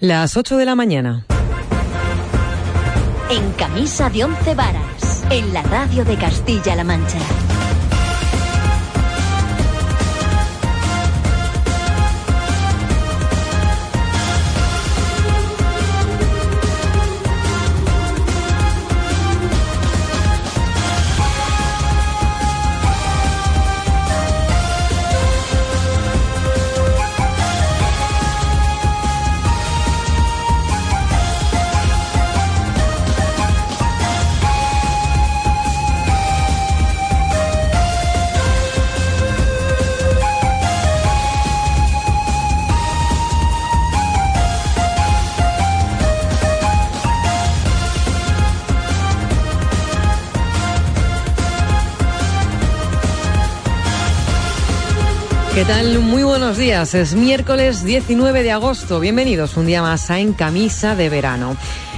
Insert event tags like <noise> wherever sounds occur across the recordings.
Las 8 de la mañana. En camisa de once varas, en la radio de Castilla-La Mancha. Días. Es miércoles 19 de agosto. Bienvenidos un día más a En Camisa de Verano.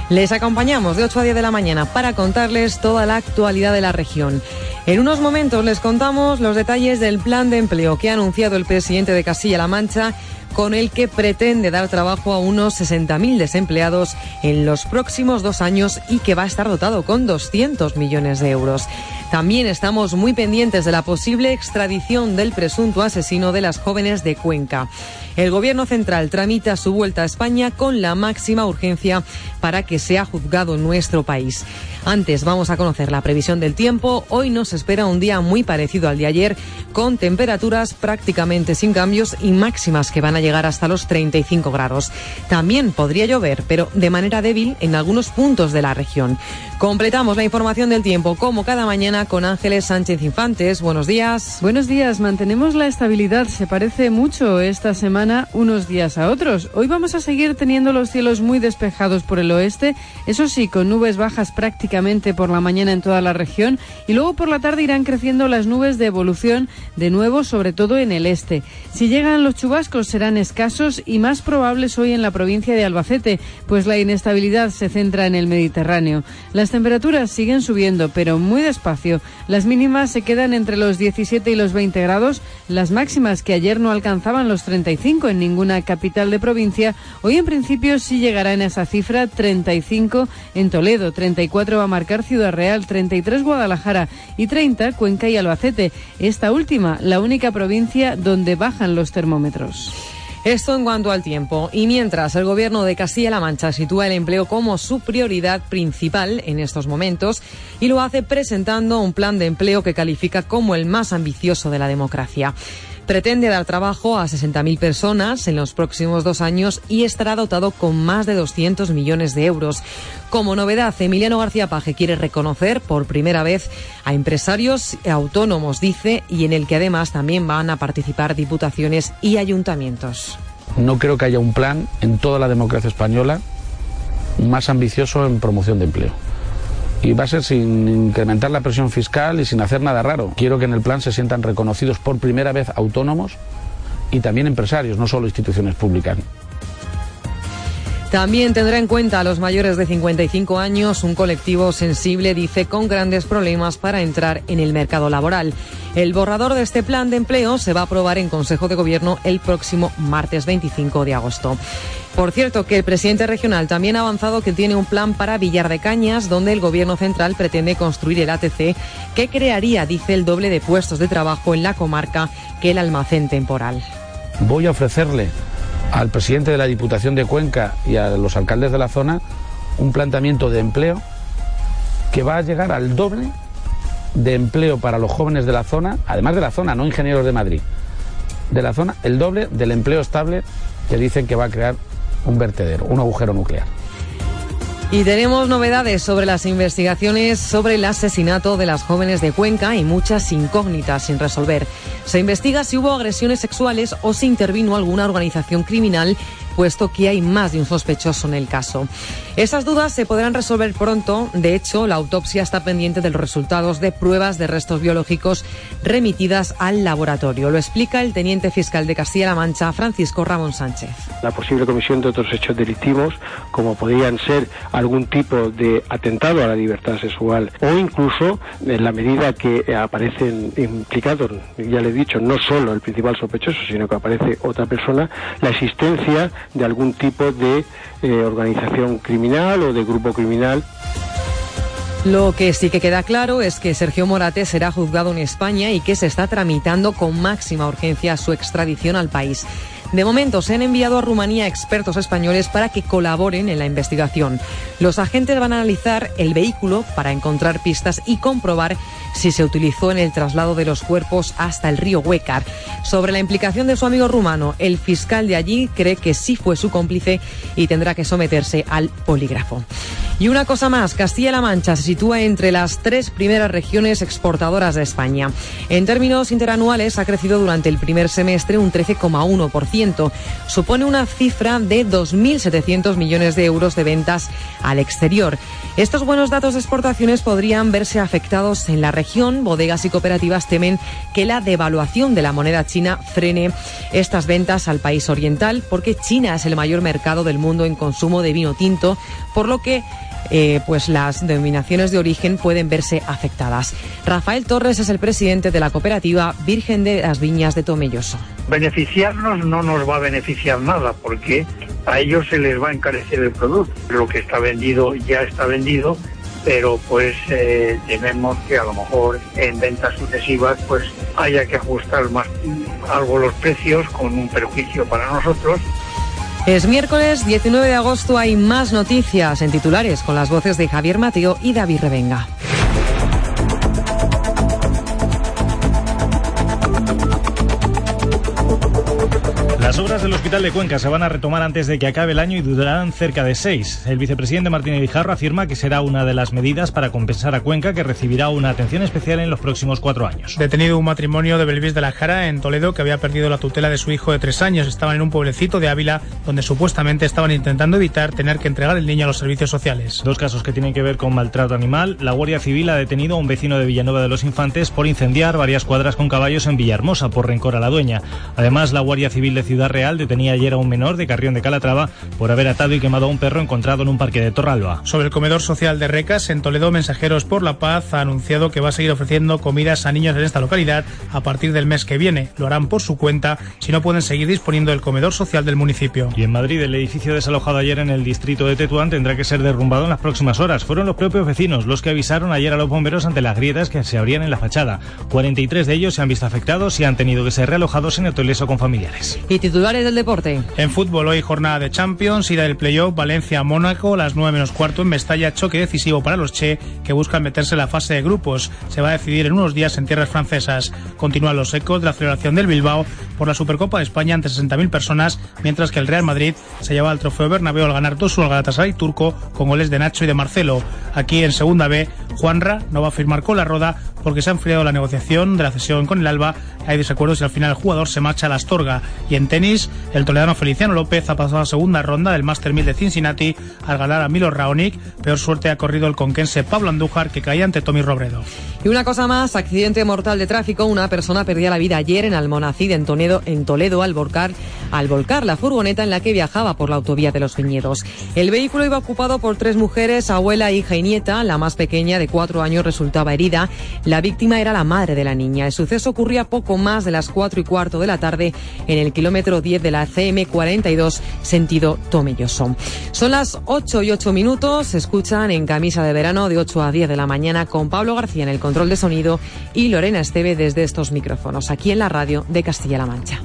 Les acompañamos de 8 a 10 de la mañana para contarles toda la actualidad de la región. En unos momentos les contamos los detalles del plan de empleo que ha anunciado el presidente de Castilla-La Mancha con el que pretende dar trabajo a unos 60.000 desempleados en los próximos dos años y que va a estar dotado con 200 millones de euros. También estamos muy pendientes de la posible extradición del presunto asesino de las jóvenes de Cuenca. El Gobierno central tramita su vuelta a España con la máxima urgencia para que sea juzgado en nuestro país. Antes vamos a conocer la previsión del tiempo. Hoy nos espera un día muy parecido al de ayer, con temperaturas prácticamente sin cambios y máximas que van a llegar hasta los 35 grados. También podría llover, pero de manera débil en algunos puntos de la región. Completamos la información del tiempo como cada mañana con Ángeles Sánchez Infantes. Buenos días. Buenos días. Mantenemos la estabilidad. Se parece mucho esta semana unos días a otros. Hoy vamos a seguir teniendo los cielos muy despejados por el oeste, eso sí, con nubes bajas prácticamente por la mañana en toda la región y luego por la tarde irán creciendo las nubes de evolución de nuevo, sobre todo en el este. Si llegan los chubascos serán escasos y más probables hoy en la provincia de Albacete, pues la inestabilidad se centra en el Mediterráneo. Las temperaturas siguen subiendo, pero muy despacio. Las mínimas se quedan entre los 17 y los 20 grados, las máximas que ayer no alcanzaban los 35 en ninguna capital de provincia, hoy en principio sí llegará en esa cifra 35 en Toledo, 34 a marcar Ciudad Real, 33 Guadalajara y 30 Cuenca y Albacete. Esta última, la única provincia donde bajan los termómetros. Esto en cuanto al tiempo. Y mientras el gobierno de Castilla-La Mancha sitúa el empleo como su prioridad principal en estos momentos y lo hace presentando un plan de empleo que califica como el más ambicioso de la democracia. Pretende dar trabajo a 60.000 personas en los próximos dos años y estará dotado con más de 200 millones de euros. Como novedad, Emiliano García Paje quiere reconocer por primera vez a empresarios autónomos, dice, y en el que además también van a participar diputaciones y ayuntamientos. No creo que haya un plan en toda la democracia española más ambicioso en promoción de empleo y va a ser sin incrementar la presión fiscal y sin hacer nada raro. Quiero que en el plan se sientan reconocidos por primera vez autónomos y también empresarios, no solo instituciones públicas. También tendrá en cuenta a los mayores de 55 años, un colectivo sensible, dice, con grandes problemas para entrar en el mercado laboral. El borrador de este plan de empleo se va a aprobar en Consejo de Gobierno el próximo martes 25 de agosto. Por cierto, que el presidente regional también ha avanzado que tiene un plan para Villar de Cañas, donde el gobierno central pretende construir el ATC, que crearía, dice, el doble de puestos de trabajo en la comarca que el almacén temporal. Voy a ofrecerle al presidente de la Diputación de Cuenca y a los alcaldes de la zona un planteamiento de empleo que va a llegar al doble de empleo para los jóvenes de la zona, además de la zona, no ingenieros de Madrid, de la zona, el doble del empleo estable que dicen que va a crear un vertedero, un agujero nuclear. Y tenemos novedades sobre las investigaciones sobre el asesinato de las jóvenes de Cuenca y muchas incógnitas sin resolver. Se investiga si hubo agresiones sexuales o si intervino alguna organización criminal puesto que hay más de un sospechoso en el caso. Esas dudas se podrán resolver pronto. De hecho, la autopsia está pendiente de los resultados de pruebas de restos biológicos remitidas al laboratorio. Lo explica el teniente fiscal de Castilla-La Mancha, Francisco Ramón Sánchez. La posible comisión de otros hechos delictivos, como podrían ser algún tipo de atentado a la libertad sexual o incluso en la medida que aparecen implicados, ya le he dicho, no solo el principal sospechoso, sino que aparece otra persona, la existencia de algún tipo de organización criminal o de grupo criminal. Lo que sí que queda claro es que Sergio Morate será juzgado en España y que se está tramitando con máxima urgencia su extradición al país. De momento se han enviado a Rumanía expertos españoles para que colaboren en la investigación. Los agentes van a analizar el vehículo para encontrar pistas y comprobar si se utilizó en el traslado de los cuerpos hasta el río Huecar. Sobre la implicación de su amigo rumano, el fiscal de allí cree que sí fue su cómplice y tendrá que someterse al polígrafo. Y una cosa más, Castilla-La Mancha se sitúa entre las tres primeras regiones exportadoras de España. En términos interanuales ha crecido durante el primer semestre un 13,1%. Supone una cifra de 2.700 millones de euros de ventas al exterior. Estos buenos datos de exportaciones podrían verse afectados en la región. Bodegas y cooperativas temen que la devaluación de la moneda china frene estas ventas al país oriental porque China es el mayor mercado del mundo en consumo de vino tinto, por lo que eh, pues las denominaciones de origen pueden verse afectadas. Rafael Torres es el presidente de la cooperativa Virgen de las Viñas de Tomelloso. Beneficiarnos no nos va a beneficiar nada porque a ellos se les va a encarecer el producto. Lo que está vendido ya está vendido, pero pues eh, tememos que a lo mejor en ventas sucesivas pues haya que ajustar más algo los precios con un perjuicio para nosotros es miércoles 19 de agosto, hay más noticias en titulares con las voces de Javier Mateo y David Revenga. Las obras del Hospital de Cuenca se van a retomar antes de que acabe el año y durarán cerca de seis. El vicepresidente Martín Guijarro afirma que será una de las medidas para compensar a Cuenca, que recibirá una atención especial en los próximos cuatro años. Detenido un matrimonio de Belvis de la Jara en Toledo que había perdido la tutela de su hijo de tres años. Estaban en un pueblecito de Ávila donde supuestamente estaban intentando evitar tener que entregar el niño a los servicios sociales. Dos casos que tienen que ver con maltrato animal. La Guardia Civil ha detenido a un vecino de Villanueva de los Infantes por incendiar varias cuadras con caballos en Villahermosa por rencor a la dueña. Además, la Guardia Civil de Ciudad Real detenía ayer a un menor de Carrión de Calatrava por haber atado y quemado a un perro encontrado en un parque de Torralba. Sobre el comedor social de Recas, en Toledo, Mensajeros por la Paz ha anunciado que va a seguir ofreciendo comidas a niños en esta localidad a partir del mes que viene. Lo harán por su cuenta si no pueden seguir disponiendo del comedor social del municipio. Y en Madrid, el edificio desalojado ayer en el distrito de Tetuán tendrá que ser derrumbado en las próximas horas. Fueron los propios vecinos los que avisaron ayer a los bomberos ante las grietas que se abrían en la fachada. 43 de ellos se han visto afectados y han tenido que ser realojados en hoteles o con familiares. Y titulares del deporte. En fútbol hoy jornada de Champions, ida del playoff, Valencia-Mónaco, las 9 menos cuarto en Mestalla, choque decisivo para los Che que buscan meterse en la fase de grupos. Se va a decidir en unos días en tierras francesas. Continúan los ecos de la celebración del Bilbao por la Supercopa de España ante 60.000 personas, mientras que el Real Madrid se lleva el trofeo Bernabéu al ganar 2-1 al Galatasaray turco con goles de Nacho y de Marcelo. Aquí en segunda B, Juanra no va a firmar con la Roda porque se ha enfriado la negociación de la cesión con el Alba. Hay desacuerdos y al final el jugador se marcha a la Astorga. Y en tenis, el toledano Feliciano López ha pasado a la segunda ronda del Master 1000 de Cincinnati al ganar a Milo Raonic. Peor suerte ha corrido el conquense Pablo Andújar que caía ante Tommy Robredo. Y una cosa más, accidente mortal de tráfico. Una persona perdía la vida ayer en Almonacid, en Toledo, en Toledo al, volcar, al volcar la furgoneta en la que viajaba por la autovía de los Viñedos. El vehículo iba ocupado por tres mujeres, abuela, hija y nieta. La más pequeña, de cuatro años, resultaba herida. Víctima era la madre de la niña. El suceso ocurría poco más de las cuatro y cuarto de la tarde en el kilómetro 10 de la CM42, sentido Tomelloso. Son las 8 y 8 minutos. Se escuchan en camisa de verano de 8 a 10 de la mañana con Pablo García en el control de sonido y Lorena Esteve desde estos micrófonos, aquí en la radio de Castilla-La Mancha.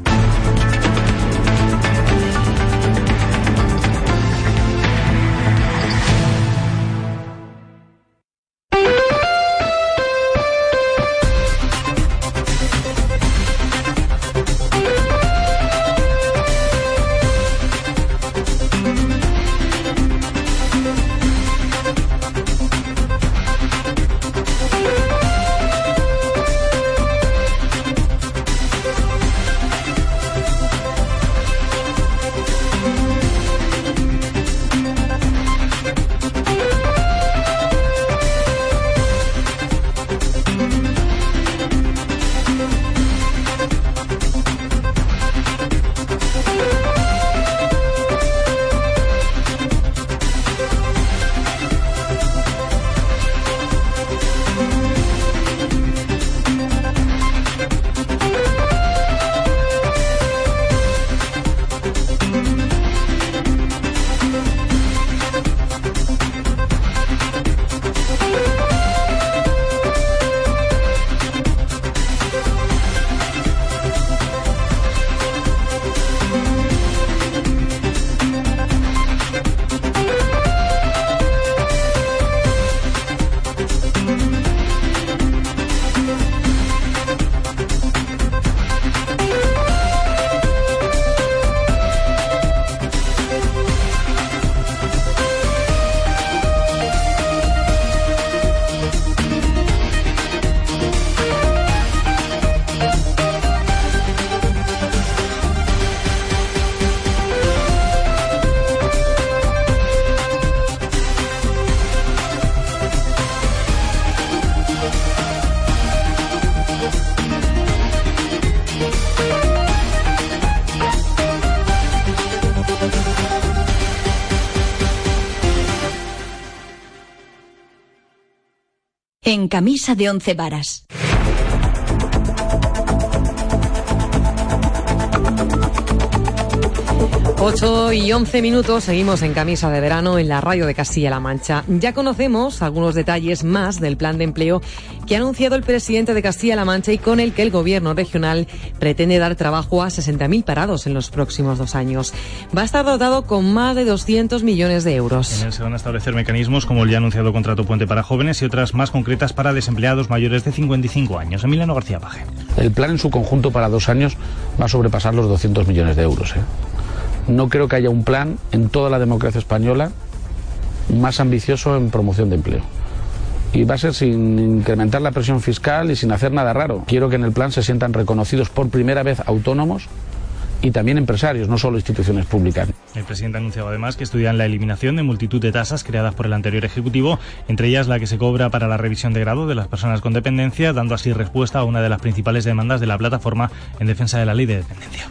En camisa de once varas. 8 y 11 minutos, seguimos en camisa de verano en la radio de Castilla-La Mancha. Ya conocemos algunos detalles más del plan de empleo que ha anunciado el presidente de Castilla-La Mancha y con el que el gobierno regional pretende dar trabajo a 60.000 parados en los próximos dos años. Va a estar dotado con más de 200 millones de euros. En él se van a establecer mecanismos como el ya anunciado contrato puente para jóvenes y otras más concretas para desempleados mayores de 55 años. Emiliano García Paje. El plan en su conjunto para dos años va a sobrepasar los 200 millones de euros. ¿eh? No creo que haya un plan en toda la democracia española más ambicioso en promoción de empleo. Y va a ser sin incrementar la presión fiscal y sin hacer nada raro. Quiero que en el plan se sientan reconocidos por primera vez autónomos y también empresarios, no solo instituciones públicas. El presidente ha anunciado además que estudian la eliminación de multitud de tasas creadas por el anterior Ejecutivo, entre ellas la que se cobra para la revisión de grado de las personas con dependencia, dando así respuesta a una de las principales demandas de la plataforma en defensa de la ley de dependencia.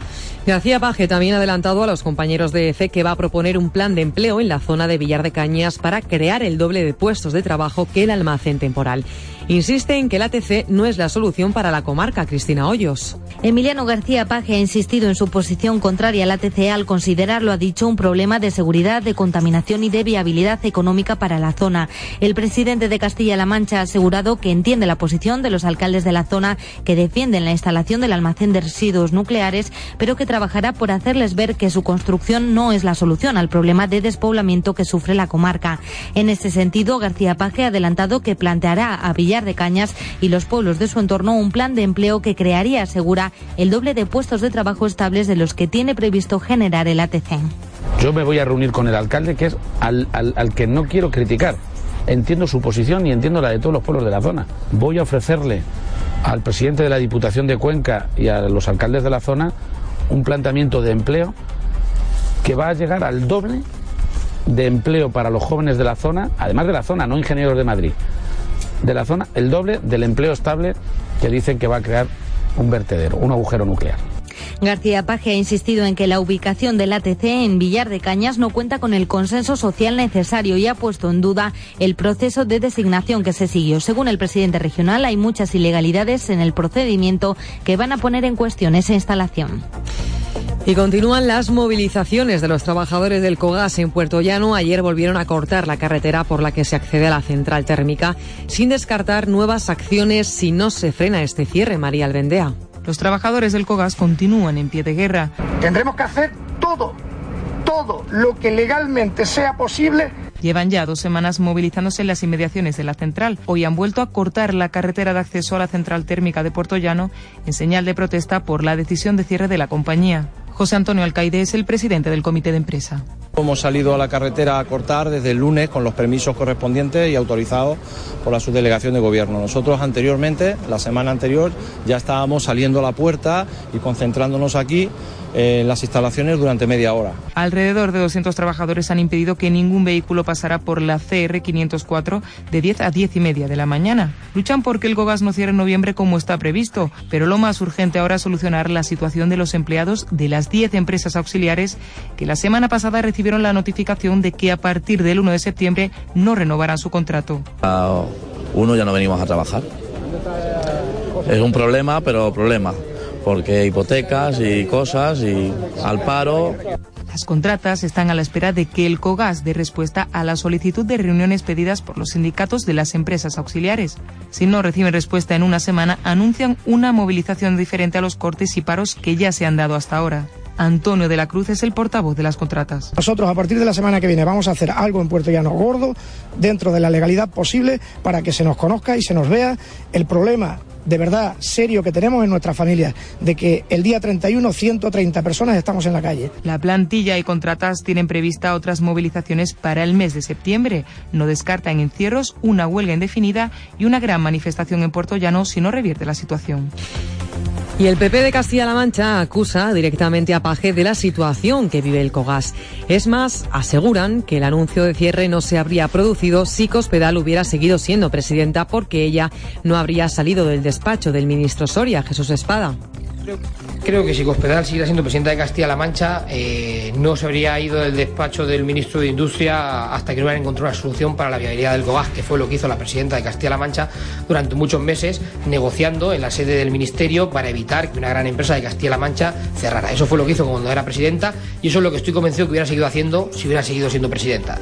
García Paje también ha adelantado a los compañeros de EFE que va a proponer un plan de empleo en la zona de Villar de Cañas para crear el doble de puestos de trabajo que el almacén temporal. Insiste en que el ATC no es la solución para la comarca, Cristina Hoyos. Emiliano García Paje ha insistido en su posición contraria al ATC al considerarlo, ha dicho, un problema de seguridad, de contaminación y de viabilidad económica para la zona. El presidente de Castilla-La Mancha ha asegurado que entiende la posición de los alcaldes de la zona que defienden la instalación del almacén de residuos nucleares, pero que trabajará por hacerles ver que su construcción no es la solución al problema de despoblamiento que sufre la comarca. En este sentido, García Paje ha adelantado que planteará a Villar de Cañas y los pueblos de su entorno un plan de empleo que crearía, asegura, el doble de puestos de trabajo estables de los que tiene previsto generar el ATC. Yo me voy a reunir con el alcalde, que es al, al, al que no quiero criticar. Entiendo su posición y entiendo la de todos los pueblos de la zona. Voy a ofrecerle al presidente de la Diputación de Cuenca y a los alcaldes de la zona un planteamiento de empleo que va a llegar al doble de empleo para los jóvenes de la zona, además de la zona, no ingenieros de Madrid, de la zona, el doble del empleo estable que dicen que va a crear un vertedero, un agujero nuclear. García Paje ha insistido en que la ubicación del ATC en Villar de Cañas no cuenta con el consenso social necesario y ha puesto en duda el proceso de designación que se siguió. Según el presidente regional, hay muchas ilegalidades en el procedimiento que van a poner en cuestión esa instalación. Y continúan las movilizaciones de los trabajadores del COGAS en Puerto Llano. Ayer volvieron a cortar la carretera por la que se accede a la central térmica, sin descartar nuevas acciones si no se frena este cierre, María Albendea. Los trabajadores del COGAS continúan en pie de guerra. Tendremos que hacer todo, todo lo que legalmente sea posible Llevan ya dos semanas movilizándose en las inmediaciones de la central. Hoy han vuelto a cortar la carretera de acceso a la central térmica de Puerto Llano en señal de protesta por la decisión de cierre de la compañía. José Antonio Alcaide es el presidente del comité de empresa. Hemos salido a la carretera a cortar desde el lunes con los permisos correspondientes y autorizados por la subdelegación de gobierno. Nosotros anteriormente, la semana anterior, ya estábamos saliendo a la puerta y concentrándonos aquí en las instalaciones durante media hora. Alrededor de 200 trabajadores han impedido que ningún vehículo pasara por la CR 504 de 10 a 10 y media de la mañana. Luchan porque el GOGAS no cierre en noviembre como está previsto, pero lo más urgente ahora es solucionar la situación de los empleados de las 10 empresas auxiliares que la semana pasada recibieron la notificación de que a partir del 1 de septiembre no renovarán su contrato. A uno ya no venimos a trabajar. Es un problema, pero problema porque hipotecas y cosas y al paro. Las contratas están a la espera de que el COGAS dé respuesta a la solicitud de reuniones pedidas por los sindicatos de las empresas auxiliares. Si no reciben respuesta en una semana, anuncian una movilización diferente a los cortes y paros que ya se han dado hasta ahora. Antonio de la Cruz es el portavoz de las contratas. Nosotros a partir de la semana que viene vamos a hacer algo en Puerto Llano gordo, dentro de la legalidad posible, para que se nos conozca y se nos vea el problema de verdad serio que tenemos en nuestra familia, de que el día 31 130 personas estamos en la calle. La plantilla y contratas tienen prevista otras movilizaciones para el mes de septiembre. No descartan encierros, una huelga indefinida y una gran manifestación en Puerto Llano si no revierte la situación. Y el PP de Castilla-La Mancha acusa directamente a Paje de la situación que vive el Cogas. Es más, aseguran que el anuncio de cierre no se habría producido si Cospedal hubiera seguido siendo presidenta porque ella no habría salido del despacho del ministro Soria, Jesús Espada. Creo que si Cospedal siguiera siendo presidenta de Castilla-La Mancha, eh, no se habría ido del despacho del ministro de Industria hasta que no hubieran encontrado una solución para la viabilidad del Gogás, que fue lo que hizo la presidenta de Castilla-La Mancha durante muchos meses, negociando en la sede del ministerio para evitar que una gran empresa de Castilla-La Mancha cerrara. Eso fue lo que hizo cuando era presidenta y eso es lo que estoy convencido que hubiera seguido haciendo si hubiera seguido siendo presidenta.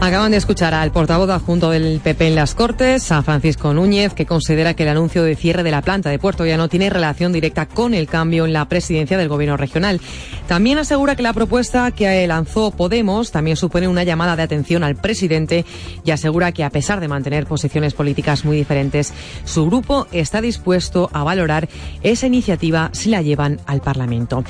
Acaban de escuchar al portavoz adjunto del PP en las Cortes, a Francisco Núñez, que considera que el anuncio de cierre de la planta de Puerto no tiene relación directa con el cambio en la presidencia del gobierno regional. También asegura que la propuesta que lanzó Podemos también supone una llamada de atención al presidente y asegura que a pesar de mantener posiciones políticas muy diferentes, su grupo está dispuesto a valorar esa iniciativa si la llevan al Parlamento.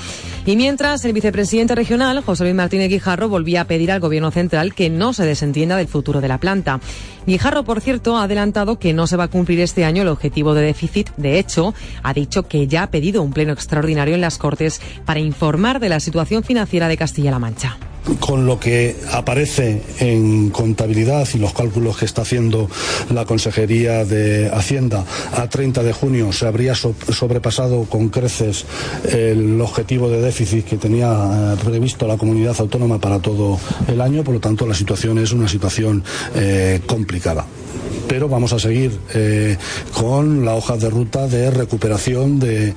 Y mientras el vicepresidente regional, José Luis Martínez Guijarro, volvía a pedir al gobierno central que no se entienda del futuro de la planta. Guijarro, por cierto, ha adelantado que no se va a cumplir este año el objetivo de déficit. De hecho, ha dicho que ya ha pedido un pleno extraordinario en las Cortes para informar de la situación financiera de Castilla-La Mancha con lo que aparece en contabilidad y los cálculos que está haciendo la Consejería de Hacienda a 30 de junio se habría sobrepasado con creces el objetivo de déficit que tenía eh, previsto la comunidad autónoma para todo el año, por lo tanto la situación es una situación eh, complicada pero vamos a seguir eh, con la hoja de ruta de recuperación de,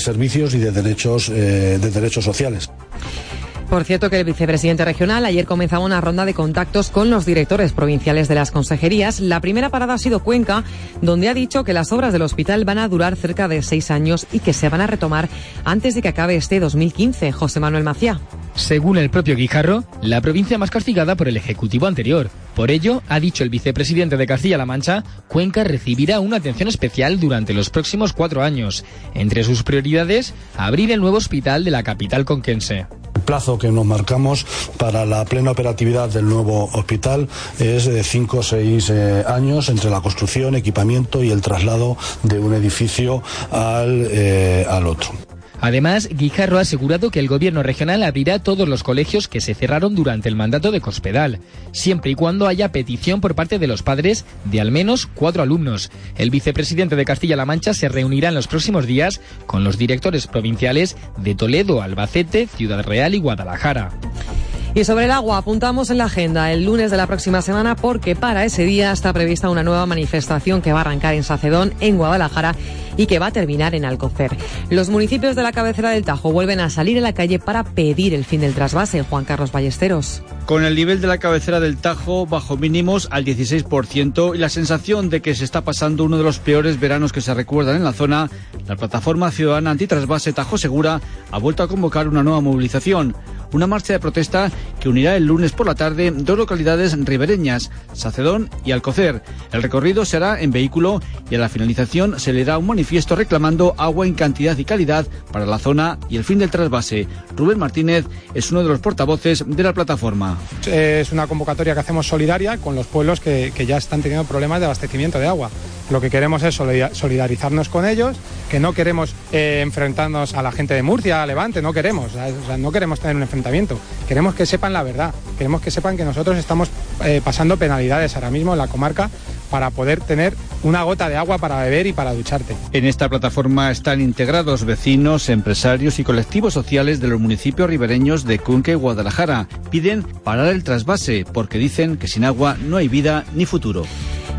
servicios y de derechos, de derechos sociales. Por cierto que el vicepresidente regional ayer comenzaba una ronda de contactos con los directores provinciales de las consejerías. La primera parada ha sido Cuenca, donde ha dicho que las obras del hospital van a durar cerca de seis años y que se van a retomar antes de que acabe este 2015. José Manuel Macía. Según el propio Guijarro, la provincia más castigada por el Ejecutivo anterior. Por ello, ha dicho el vicepresidente de Castilla-La Mancha, Cuenca recibirá una atención especial durante los próximos cuatro años. Entre sus prioridades, abrir el nuevo hospital de la capital conquense. El plazo que nos marcamos para la plena operatividad del nuevo hospital es de cinco o seis eh, años entre la construcción, equipamiento y el traslado de un edificio al, eh, al otro. Además, Guijarro ha asegurado que el gobierno regional abrirá todos los colegios que se cerraron durante el mandato de Cospedal, siempre y cuando haya petición por parte de los padres de al menos cuatro alumnos. El vicepresidente de Castilla-La Mancha se reunirá en los próximos días con los directores provinciales de Toledo, Albacete, Ciudad Real y Guadalajara. Y sobre el agua, apuntamos en la agenda el lunes de la próxima semana porque para ese día está prevista una nueva manifestación que va a arrancar en Sacedón, en Guadalajara y que va a terminar en Alcocer. Los municipios de la cabecera del Tajo vuelven a salir a la calle para pedir el fin del trasvase. Juan Carlos Ballesteros. Con el nivel de la cabecera del Tajo bajo mínimos al 16% y la sensación de que se está pasando uno de los peores veranos que se recuerdan en la zona, la plataforma ciudadana antitrasvase Tajo Segura ha vuelto a convocar una nueva movilización una marcha de protesta que unirá el lunes por la tarde dos localidades ribereñas, Sacedón y Alcocer. El recorrido será en vehículo y a la finalización se le da un manifiesto reclamando agua en cantidad y calidad para la zona y el fin del trasvase. Rubén Martínez es uno de los portavoces de la plataforma. Es una convocatoria que hacemos solidaria con los pueblos que, ya están teniendo problemas de abastecimiento de agua. Lo que queremos es solidarizarnos con ellos, que no queremos eh, enfrentarnos a la gente de Murcia, a Levante, no queremos, no queremos tener un enfrentamiento Queremos que sepan la verdad, queremos que sepan que nosotros estamos eh, pasando penalidades ahora mismo en la comarca para poder tener una gota de agua para beber y para ducharte. En esta plataforma están integrados vecinos, empresarios y colectivos sociales de los municipios ribereños de Cuenca y Guadalajara. Piden parar el trasvase porque dicen que sin agua no hay vida ni futuro.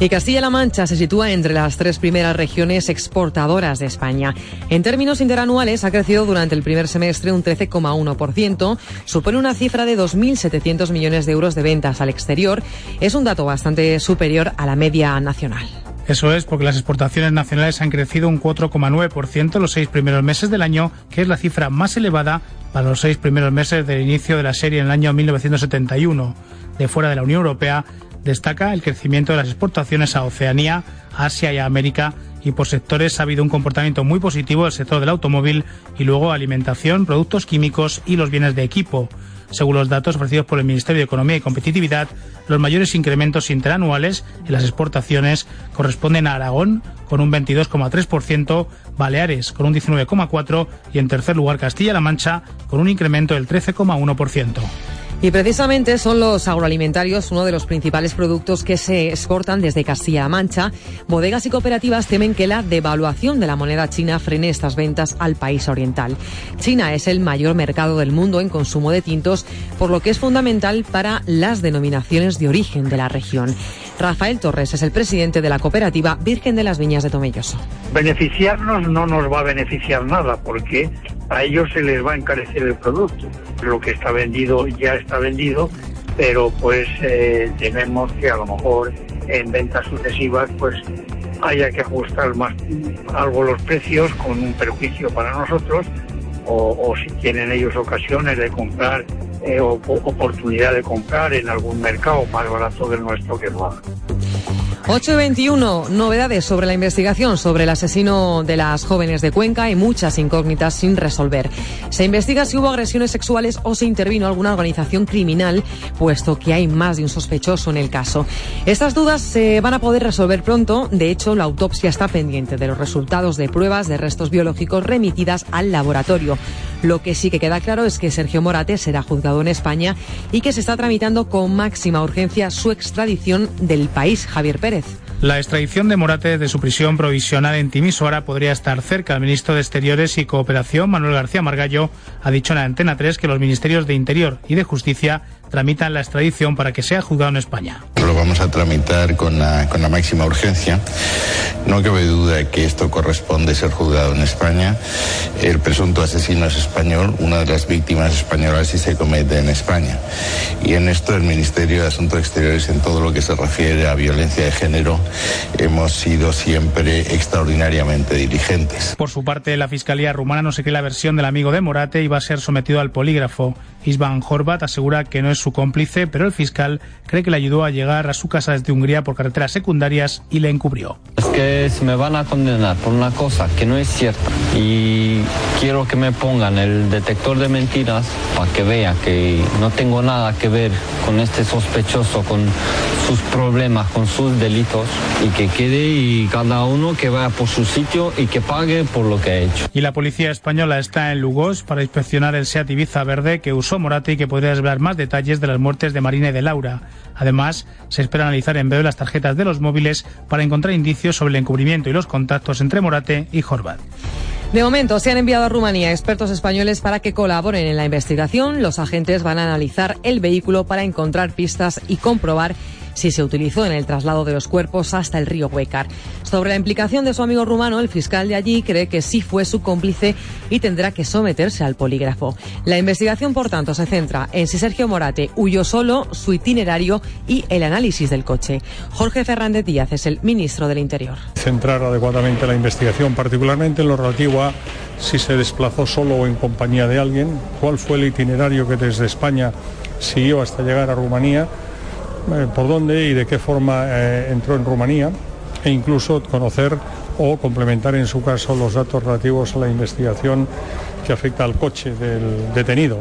Y Castilla-La Mancha se sitúa entre las tres primeras regiones exportadoras de España. En términos interanuales ha crecido durante el primer semestre un 13,1%, supone una cifra de 2.700 millones de euros de ventas al exterior. Es un dato bastante superior a la media nacional. Eso es porque las exportaciones nacionales han crecido un 4,9% los seis primeros meses del año, que es la cifra más elevada para los seis primeros meses del inicio de la serie en el año 1971. De fuera de la Unión Europea, destaca el crecimiento de las exportaciones a Oceanía, Asia y América y por sectores ha habido un comportamiento muy positivo del sector del automóvil y luego alimentación, productos químicos y los bienes de equipo. Según los datos ofrecidos por el Ministerio de Economía y Competitividad, los mayores incrementos interanuales en las exportaciones corresponden a Aragón con un 22,3%, Baleares con un 19,4% y en tercer lugar Castilla-La Mancha con un incremento del 13,1%. Y precisamente son los agroalimentarios uno de los principales productos que se exportan desde Castilla-La Mancha. Bodegas y cooperativas temen que la devaluación de la moneda china frene estas ventas al país oriental. China es el mayor mercado del mundo en consumo de tintos, por lo que es fundamental para las denominaciones de origen de la región. Rafael Torres es el presidente de la cooperativa Virgen de las Viñas de Tomelloso. Beneficiarnos no nos va a beneficiar nada porque a ellos se les va a encarecer el producto. Lo que está vendido ya está vendido, pero pues eh, tememos que a lo mejor en ventas sucesivas pues haya que ajustar más algo los precios con un perjuicio para nosotros o, si tienen ellos ocasiones de comprar eh, o, oportunidad de comprar en algún mercado más barato del nuestro que no 8 y 21, novedades sobre la investigación sobre el asesino de las jóvenes de Cuenca y muchas incógnitas sin resolver. Se investiga si hubo agresiones sexuales o si intervino alguna organización criminal, puesto que hay más de un sospechoso en el caso. Estas dudas se van a poder resolver pronto. De hecho, la autopsia está pendiente de los resultados de pruebas de restos biológicos remitidas al laboratorio. Lo que sí que queda claro es que Sergio Morate será juzgado en España y que se está tramitando con máxima urgencia su extradición del país. Javier Pérez. La extradición de Morate de su prisión provisional en Timisoara podría estar cerca. El ministro de Exteriores y Cooperación, Manuel García Margallo, ha dicho en la Antena 3 que los ministerios de Interior y de Justicia tramitan la extradición para que sea juzgado en España. Lo vamos a tramitar con la, con la máxima urgencia. No cabe duda que esto corresponde ser juzgado en España. El presunto asesino es español, una de las víctimas españolas sí se comete en España. Y en esto el Ministerio de Asuntos Exteriores, en todo lo que se refiere a violencia de género, hemos sido siempre extraordinariamente diligentes. Por su parte, la Fiscalía rumana no se cree la versión del amigo de Morate y va a ser sometido al polígrafo. Isvan Horvat asegura que no es su cómplice, pero el fiscal cree que le ayudó a llegar a su casa desde Hungría por carreteras secundarias y le encubrió. Es que se me van a condenar por una cosa que no es cierta y quiero que me pongan el detector de mentiras para que vea que no tengo nada que ver con este sospechoso, con sus problemas, con sus delitos y que quede y cada uno que vaya por su sitio y que pague por lo que ha hecho. Y la policía española está en Lugos para inspeccionar el Seat Ibiza verde que usó Morate y que podría desvelar más detalles de las muertes de Marina y de Laura. Además, se espera analizar en breve las tarjetas de los móviles para encontrar indicios sobre el encubrimiento y los contactos entre Morate y Horvat. De momento, se han enviado a Rumanía expertos españoles para que colaboren en la investigación. Los agentes van a analizar el vehículo para encontrar pistas y comprobar si se utilizó en el traslado de los cuerpos hasta el río Huecar. Sobre la implicación de su amigo rumano, el fiscal de allí cree que sí fue su cómplice y tendrá que someterse al polígrafo. La investigación, por tanto, se centra en si Sergio Morate huyó solo, su itinerario y el análisis del coche. Jorge Fernández Díaz es el ministro del Interior. Centrar adecuadamente la investigación, particularmente en lo relativo a si se desplazó solo o en compañía de alguien, cuál fue el itinerario que desde España siguió hasta llegar a Rumanía eh, por dónde y de qué forma eh, entró en Rumanía e incluso conocer o complementar en su caso los datos relativos a la investigación que afecta al coche del detenido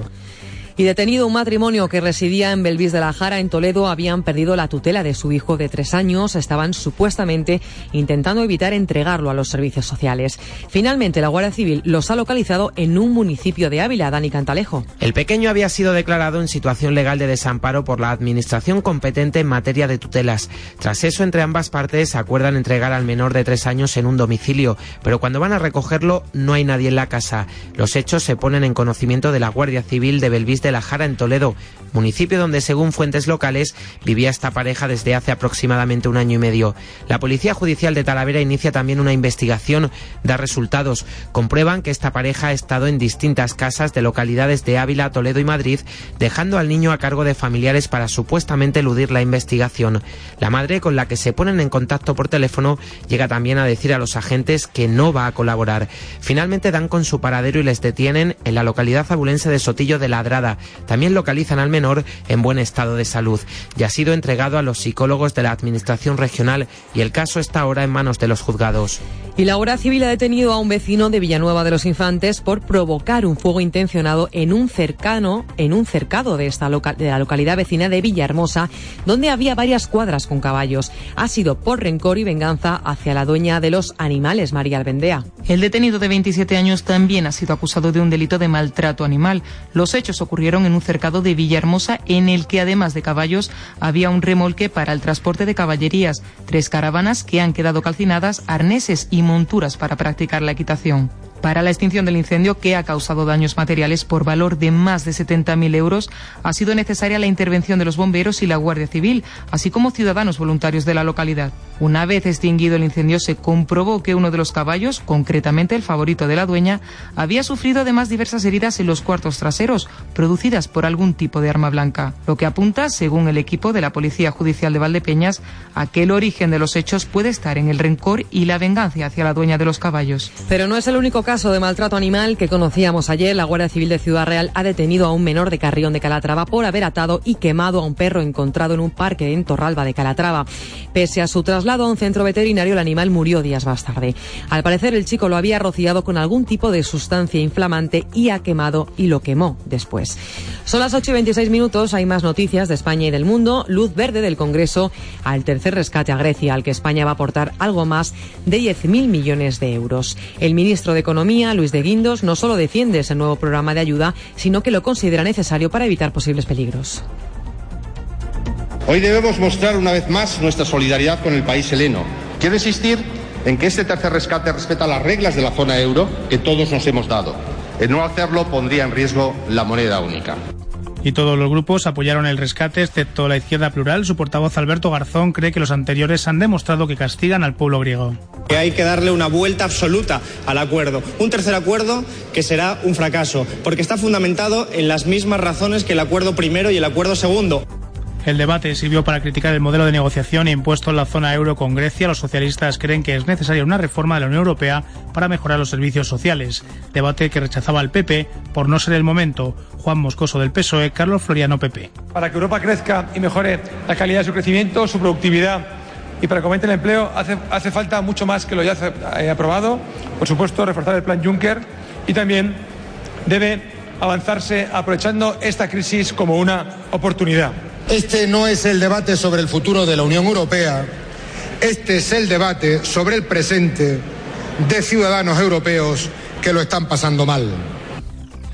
y detenido un matrimonio que residía en Belvis de la Jara, en Toledo, habían perdido la tutela de su hijo de tres años. Estaban supuestamente intentando evitar entregarlo a los servicios sociales. Finalmente, la Guardia Civil los ha localizado en un municipio de Ávila, Dani Cantalejo. El pequeño había sido declarado en situación legal de desamparo por la administración competente en materia de tutelas. Tras eso, entre ambas partes acuerdan entregar al menor de tres años en un domicilio, pero cuando van a recogerlo no hay nadie en la casa. Los hechos se ponen en conocimiento de la Guardia Civil de Belvis de la Jara en Toledo, municipio donde según fuentes locales vivía esta pareja desde hace aproximadamente un año y medio. La Policía Judicial de Talavera inicia también una investigación, da resultados, comprueban que esta pareja ha estado en distintas casas de localidades de Ávila, Toledo y Madrid, dejando al niño a cargo de familiares para supuestamente eludir la investigación. La madre con la que se ponen en contacto por teléfono llega también a decir a los agentes que no va a colaborar. Finalmente dan con su paradero y les detienen en la localidad abulense de Sotillo de Ladrada, también localizan al menor en buen estado de salud y ha sido entregado a los psicólogos de la Administración Regional y el caso está ahora en manos de los juzgados. Y la Guardia Civil ha detenido a un vecino de Villanueva de los Infantes por provocar un fuego intencionado en un cercano, en un cercado de esta de la localidad vecina de Villahermosa, donde había varias cuadras con caballos. Ha sido por rencor y venganza hacia la dueña de los animales, María Albendea. El detenido de 27 años también ha sido acusado de un delito de maltrato animal. Los hechos ocurrieron en un cercado de Villahermosa en el que además de caballos había un remolque para el transporte de caballerías, tres caravanas que han quedado calcinadas, arneses y monturas para practicar la equitación para la extinción del incendio que ha causado daños materiales por valor de más de 70.000 euros, ha sido necesaria la intervención de los bomberos y la Guardia Civil, así como ciudadanos voluntarios de la localidad. Una vez extinguido el incendio, se comprobó que uno de los caballos, concretamente el favorito de la dueña, había sufrido además diversas heridas en los cuartos traseros, producidas por algún tipo de arma blanca, lo que apunta, según el equipo de la Policía Judicial de Valdepeñas, a que el origen de los hechos puede estar en el rencor y la venganza hacia la dueña de los caballos. Pero no es el único caso caso de maltrato animal que conocíamos ayer, la Guardia Civil de Ciudad Real ha detenido a un menor de Carrión de Calatrava por haber atado y quemado a un perro encontrado en un parque en Torralba de Calatrava. Pese a su traslado a un centro veterinario, el animal murió días más tarde. Al parecer, el chico lo había rociado con algún tipo de sustancia inflamante y ha quemado y lo quemó después. Son las 8 y 26 minutos, hay más noticias de España y del mundo. Luz verde del Congreso al tercer rescate a Grecia, al que España va a aportar algo más de 10.000 millones de euros. El ministro de Economía Luis de Guindos, no solo defiende ese nuevo programa de ayuda, sino que lo considera necesario para evitar posibles peligros. Hoy debemos mostrar una vez más nuestra solidaridad con el país heleno. Quiero insistir en que este tercer rescate respeta las reglas de la zona euro que todos nos hemos dado. El no hacerlo pondría en riesgo la moneda única y todos los grupos apoyaron el rescate, excepto la izquierda plural. Su portavoz Alberto Garzón cree que los anteriores han demostrado que castigan al pueblo griego. Hay que darle una vuelta absoluta al acuerdo. Un tercer acuerdo que será un fracaso, porque está fundamentado en las mismas razones que el acuerdo primero y el acuerdo segundo. El debate sirvió para criticar el modelo de negociación impuesto en la zona euro con Grecia. Los socialistas creen que es necesaria una reforma de la Unión Europea para mejorar los servicios sociales. Debate que rechazaba el PP por no ser el momento. Juan Moscoso del PSOE, Carlos Floriano PP. Para que Europa crezca y mejore la calidad de su crecimiento, su productividad y para que aumente el empleo hace, falta mucho más que lo ya eh, aprobado. Por supuesto, reforzar el plan Juncker y también debe avanzarse aprovechando esta crisis como una oportunidad. Este no es el debate sobre el futuro de la Unión Europea, este es el debate sobre el presente de ciudadanos europeos que lo están pasando mal.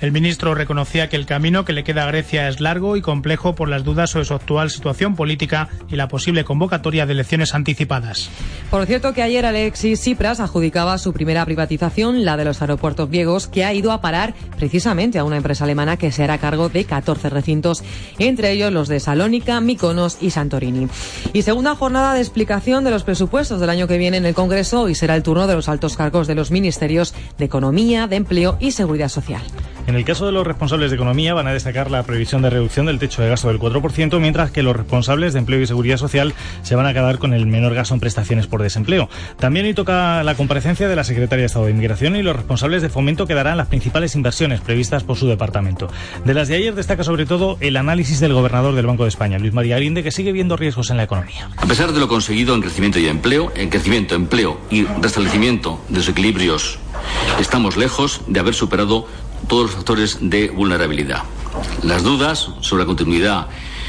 El ministro reconocía que el camino que le queda a Grecia es largo y complejo por las dudas sobre su actual situación política y la posible convocatoria de elecciones anticipadas. Por cierto que ayer Alexis Tsipras adjudicaba su primera privatización, la de los aeropuertos griegos, que ha ido a parar precisamente a una empresa alemana que se hará cargo de 14 recintos, entre ellos los de Salónica, Mykonos y Santorini. Y segunda jornada de explicación de los presupuestos del año que viene en el Congreso y será el turno de los altos cargos de los ministerios de Economía, de Empleo y Seguridad Social. En el caso de los responsables de economía van a destacar la previsión de reducción del techo de gasto del 4%, mientras que los responsables de empleo y seguridad social se van a quedar con el menor gasto en prestaciones por desempleo. También hoy toca la comparecencia de la secretaria de Estado de Inmigración y los responsables de fomento que darán las principales inversiones previstas por su departamento. De las de ayer destaca sobre todo el análisis del gobernador del Banco de España, Luis María Arinde, que sigue viendo riesgos en la economía. A pesar de lo conseguido en crecimiento y empleo, en crecimiento, empleo y restablecimiento de los equilibrios, estamos lejos de haber superado todos los factores de vulnerabilidad. Las dudas sobre la continuidad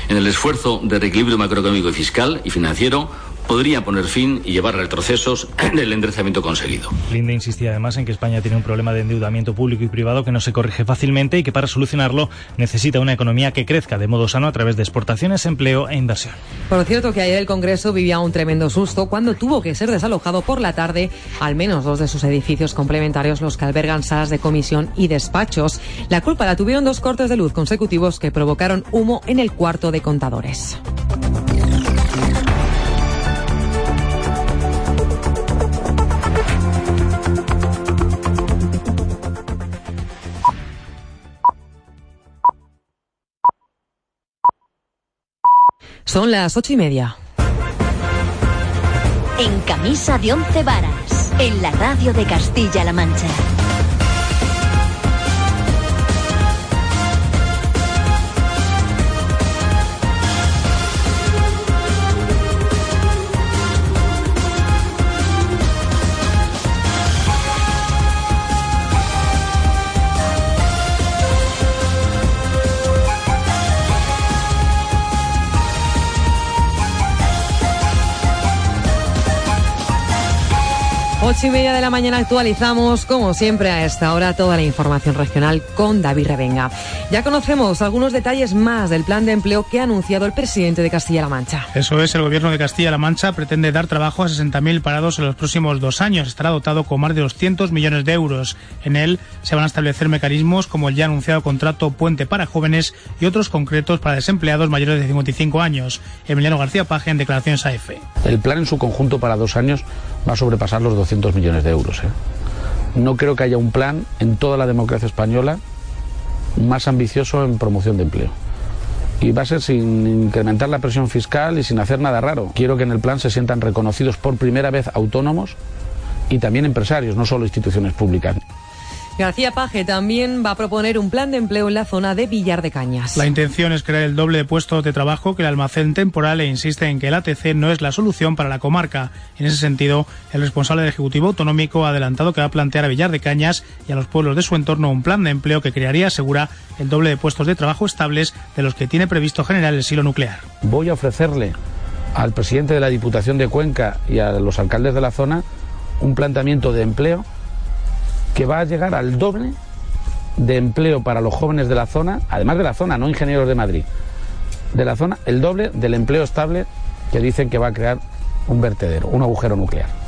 en el esfuerzo de reequilibrio macroeconómico y fiscal y financiero podría poner fin y llevar retrocesos <clears throat> del enderezamiento conseguido. Linda insistía además en que España tiene un problema de endeudamiento público y privado que no se corrige fácilmente y que para solucionarlo necesita una economía que crezca de modo sano a través de exportaciones, empleo e inversión. Por cierto que ayer el Congreso vivía un tremendo susto cuando tuvo que ser desalojado por la tarde al menos dos de sus edificios complementarios, los que albergan salas de comisión y despachos. La culpa la tuvieron dos cortes de luz consecutivos que provocaron humo en el cuarto de contadores. Son las ocho y media. En camisa de once varas, en la radio de Castilla-La Mancha. Y media de la mañana actualizamos, como siempre a esta hora, toda la información regional con David Revenga. Ya conocemos algunos detalles más del plan de empleo que ha anunciado el presidente de Castilla-La Mancha. Eso es, el gobierno de Castilla-La Mancha pretende dar trabajo a 60.000 parados en los próximos dos años. Estará dotado con más de 200 millones de euros. En él se van a establecer mecanismos como el ya anunciado contrato Puente para jóvenes y otros concretos para desempleados mayores de 55 años. Emiliano García Paje en declaraciones a EFE. El plan en su conjunto para dos años va a sobrepasar los 200 millones de euros. ¿eh? No creo que haya un plan en toda la democracia española más ambicioso en promoción de empleo. Y va a ser sin incrementar la presión fiscal y sin hacer nada raro. Quiero que en el plan se sientan reconocidos por primera vez autónomos y también empresarios, no solo instituciones públicas. García Paje también va a proponer un plan de empleo en la zona de Villar de Cañas. La intención es crear el doble de puestos de trabajo que el almacén temporal e insiste en que el ATC no es la solución para la comarca. En ese sentido, el responsable del Ejecutivo Autonómico ha adelantado que va a plantear a Villar de Cañas y a los pueblos de su entorno un plan de empleo que crearía, asegura, el doble de puestos de trabajo estables de los que tiene previsto generar el silo nuclear. Voy a ofrecerle al presidente de la Diputación de Cuenca y a los alcaldes de la zona un planteamiento de empleo que va a llegar al doble de empleo para los jóvenes de la zona, además de la zona, no ingenieros de Madrid, de la zona, el doble del empleo estable que dicen que va a crear un vertedero, un agujero nuclear.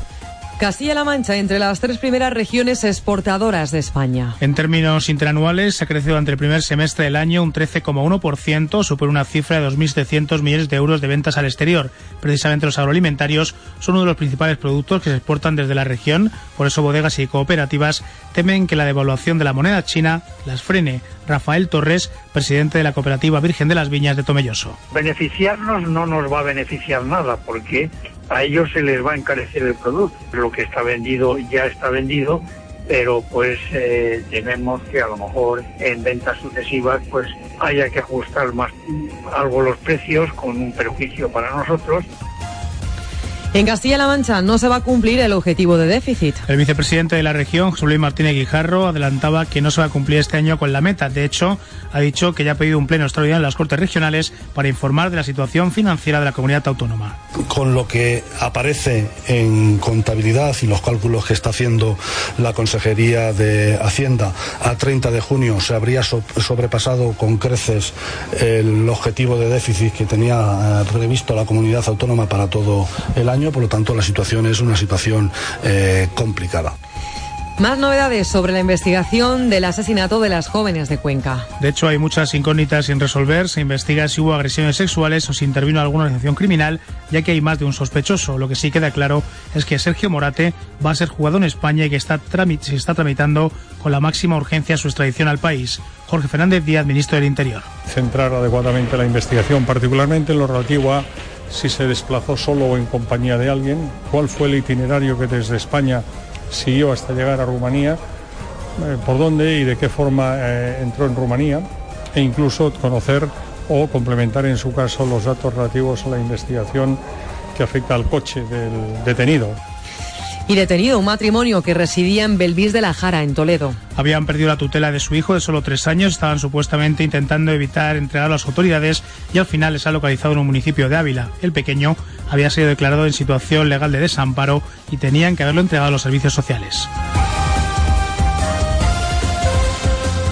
Castilla-La Mancha entre las tres primeras regiones exportadoras de España. En términos interanuales, ha crecido durante el primer semestre del año un 13,1%, supone una cifra de 2.700 millones de euros de ventas al exterior. Precisamente los agroalimentarios son uno de los principales productos que se exportan desde la región, por eso bodegas y cooperativas temen que la devaluación de la moneda china las frene. Rafael Torres, presidente de la cooperativa Virgen de las Viñas de Tomelloso. Beneficiarnos no nos va a beneficiar nada porque a ellos se les va a encarecer el producto. Lo que está vendido ya está vendido, pero pues eh, tememos que a lo mejor en ventas sucesivas pues haya que ajustar más algo los precios con un perjuicio para nosotros en Castilla-La Mancha no se va a cumplir el objetivo de déficit. El vicepresidente de la región, José Luis Martínez Guijarro, adelantaba que no se va a cumplir este año con la meta. De hecho, ha dicho que ya ha pedido un pleno extraordinario en las Cortes Regionales para informar de la situación financiera de la comunidad autónoma. Con lo que aparece en contabilidad y los cálculos que está haciendo la Consejería de Hacienda, a 30 de junio se habría sobrepasado con creces el objetivo de déficit que tenía eh, previsto la comunidad autónoma para todo el año por lo tanto la situación es una situación eh, complicada. Más novedades sobre la investigación del asesinato de las jóvenes de Cuenca. De hecho, hay muchas incógnitas sin resolver. Se investiga si hubo agresiones sexuales o si intervino alguna organización criminal, ya que hay más de un sospechoso. Lo que sí queda claro es que Sergio Morate va a ser juzgado en España y que está se está tramitando con la máxima urgencia su extradición al país. Jorge Fernández Díaz, ministro del Interior. Centrar adecuadamente la investigación, particularmente en lo relativo a si se desplazó solo o en compañía de alguien, cuál fue el itinerario que desde España siguió hasta llegar a Rumanía, eh, por dónde y de qué forma eh, entró en Rumanía, e incluso conocer o complementar en su caso los datos relativos a la investigación que afecta al coche del detenido y detenido un matrimonio que residía en Belvis de la Jara, en Toledo. Habían perdido la tutela de su hijo de solo tres años, estaban supuestamente intentando evitar entregar a las autoridades y al final les ha localizado en un municipio de Ávila. El pequeño había sido declarado en situación legal de desamparo y tenían que haberlo entregado a los servicios sociales.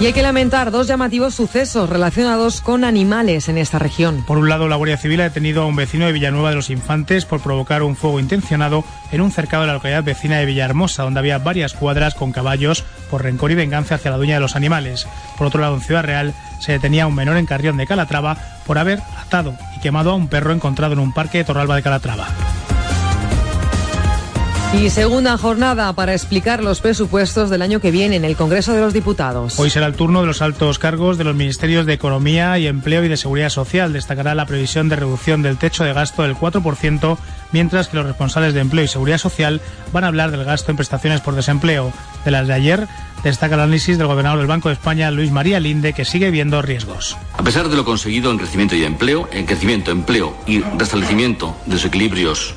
Y hay que lamentar dos llamativos sucesos relacionados con animales en esta región. Por un lado, la Guardia Civil ha detenido a un vecino de Villanueva de los Infantes por provocar un fuego intencionado en un cercado de la localidad vecina de Villahermosa, donde había varias cuadras con caballos por rencor y venganza hacia la dueña de los animales. Por otro lado, en Ciudad Real se detenía a un menor en Carrión de Calatrava por haber atado y quemado a un perro encontrado en un parque de Torralba de Calatrava. Y segunda jornada para explicar los presupuestos del año que viene en el Congreso de los Diputados. Hoy será el turno de los altos cargos de los ministerios de Economía y Empleo y de Seguridad Social. Destacará la previsión de reducción del techo de gasto del 4%, mientras que los responsables de Empleo y Seguridad Social van a hablar del gasto en prestaciones por desempleo. De las de ayer, destaca el análisis del gobernador del Banco de España, Luis María Linde, que sigue viendo riesgos. A pesar de lo conseguido en crecimiento y empleo, en crecimiento, empleo y restablecimiento de los equilibrios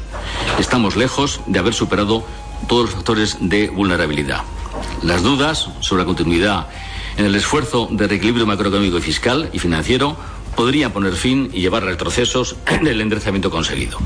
estamos lejos de haber superado todos los factores de vulnerabilidad. Las dudas sobre la continuidad en el esfuerzo de reequilibrio macroeconómico y fiscal y financiero podrían poner fin y llevar a retrocesos en el enderezamiento conseguido.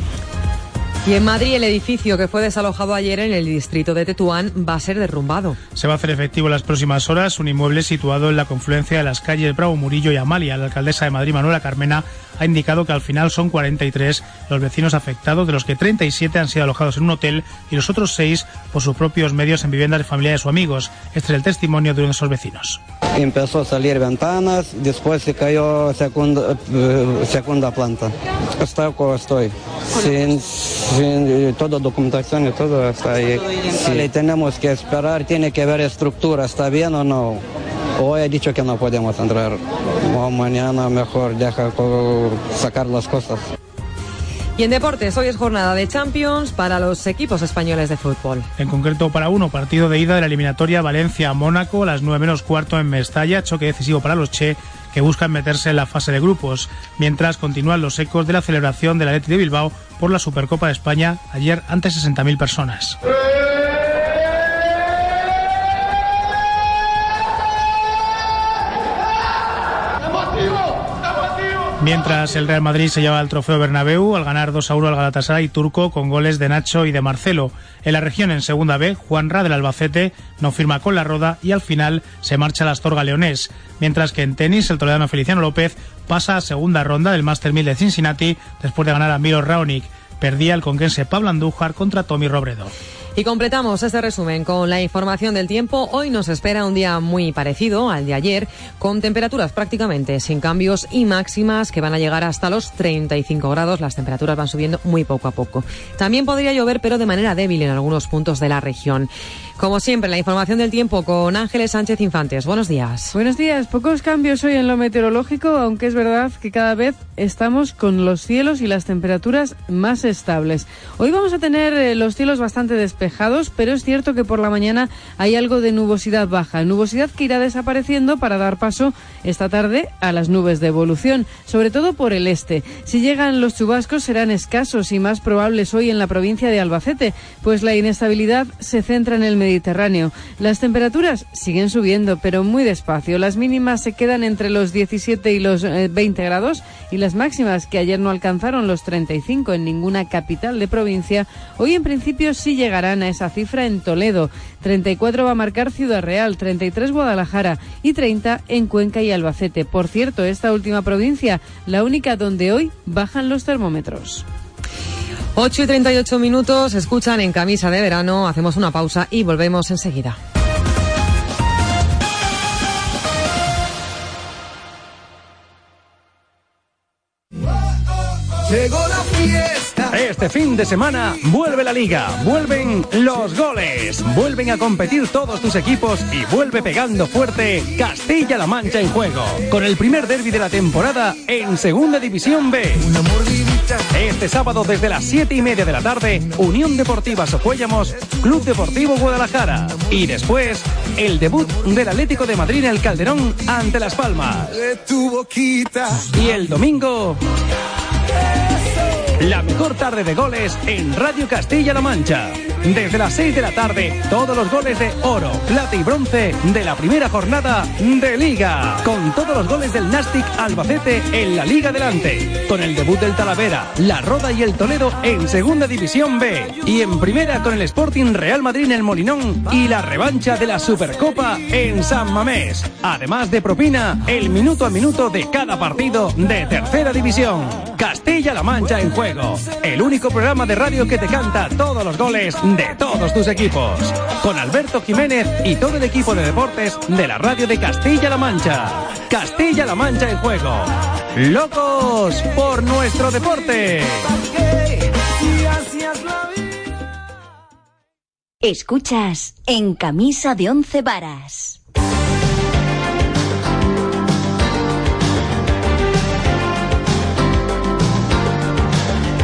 Y en Madrid el edificio que fue desalojado ayer en el distrito de Tetuán va a ser derrumbado. Se va a hacer efectivo en las próximas horas un inmueble situado en la confluencia de las calles Bravo Murillo y Amalia. La alcaldesa de Madrid, Manuela Carmena, ha indicado que al final son 43 los vecinos afectados, de los que 37 han sido alojados en un hotel y los otros 6 por sus propios medios en viviendas de familiares o amigos. Este es el testimonio de uno de esos vecinos. Empezó a salir ventanas, después se cayó segunda, eh, segunda planta. Hasta como estoy, sin, sin toda documentación y todo está ahí. Sí, tenemos que esperar, tiene que ver estructura, ¿está bien o no? Hoy he dicho que no podemos entrar. O mañana mejor deja sacar las cosas. Y en deportes, hoy es jornada de Champions para los equipos españoles de fútbol. En concreto para uno, partido de ida de la eliminatoria Valencia-Mónaco, a las 9 menos cuarto en Mestalla, choque decisivo para los Che, que buscan meterse en la fase de grupos, mientras continúan los ecos de la celebración del Atleti de Bilbao por la Supercopa de España, ayer ante 60.000 personas. Mientras el Real Madrid se lleva el trofeo Bernabéu al ganar 2 a 1 al Galatasaray turco con goles de Nacho y de Marcelo. En la región en segunda B, Juan Ra del Albacete no firma con la roda y al final se marcha al Astorga Leonés. Mientras que en tenis el toledano Feliciano López pasa a segunda ronda del Master 1000 de Cincinnati después de ganar a Miro Raonic. Perdía el conquense Pablo Andújar contra Tommy Robredo. Y completamos este resumen con la información del tiempo. Hoy nos espera un día muy parecido al de ayer, con temperaturas prácticamente sin cambios y máximas que van a llegar hasta los 35 grados. Las temperaturas van subiendo muy poco a poco. También podría llover, pero de manera débil en algunos puntos de la región. Como siempre, la información del tiempo con Ángeles Sánchez Infantes. Buenos días. Buenos días. Pocos cambios hoy en lo meteorológico, aunque es verdad que cada vez estamos con los cielos y las temperaturas más estables. Hoy vamos a tener eh, los cielos bastante despejados, pero es cierto que por la mañana hay algo de nubosidad baja, nubosidad que irá desapareciendo para dar paso esta tarde a las nubes de evolución, sobre todo por el este. Si llegan los chubascos serán escasos y más probables hoy en la provincia de Albacete, pues la inestabilidad se centra en el Mediterráneo. Las temperaturas siguen subiendo, pero muy despacio. Las mínimas se quedan entre los 17 y los eh, 20 grados y las máximas, que ayer no alcanzaron los 35 en ninguna capital de provincia, hoy en principio sí llegarán a esa cifra en Toledo. 34 va a marcar Ciudad Real, 33 Guadalajara y 30 en Cuenca y Albacete. Por cierto, esta última provincia, la única donde hoy bajan los termómetros. 8 y 38 minutos, escuchan en camisa de verano, hacemos una pausa y volvemos enseguida. Llegó la fiesta. Este fin de semana vuelve la liga, vuelven los goles, vuelven a competir todos tus equipos y vuelve pegando fuerte Castilla-La Mancha en juego, con el primer derby de la temporada en Segunda División B. Este sábado desde las 7 y media de la tarde, Unión Deportiva Socuéllamos, Club Deportivo Guadalajara. Y después, el debut del Atlético de Madrid en el Calderón ante Las Palmas. Y el domingo, la mejor tarde de goles en Radio Castilla-La Mancha. Desde las 6 de la tarde, todos los goles de oro, plata y bronce de la primera jornada de Liga. Con todos los goles del Nastic Albacete en la Liga Delante. Con el debut del Talavera, La Roda y el Toledo en Segunda División B. Y en primera con el Sporting Real Madrid en el Molinón y la revancha de la Supercopa en San Mamés. Además de propina, el minuto a minuto de cada partido de Tercera División. Castilla-La Mancha en juego. El único programa de radio que te canta todos los goles de todos tus equipos. Con Alberto Jiménez y todo el equipo de deportes de la radio de Castilla-La Mancha. Castilla-La Mancha en juego. ¡Locos por nuestro deporte! Escuchas En Camisa de Once Varas.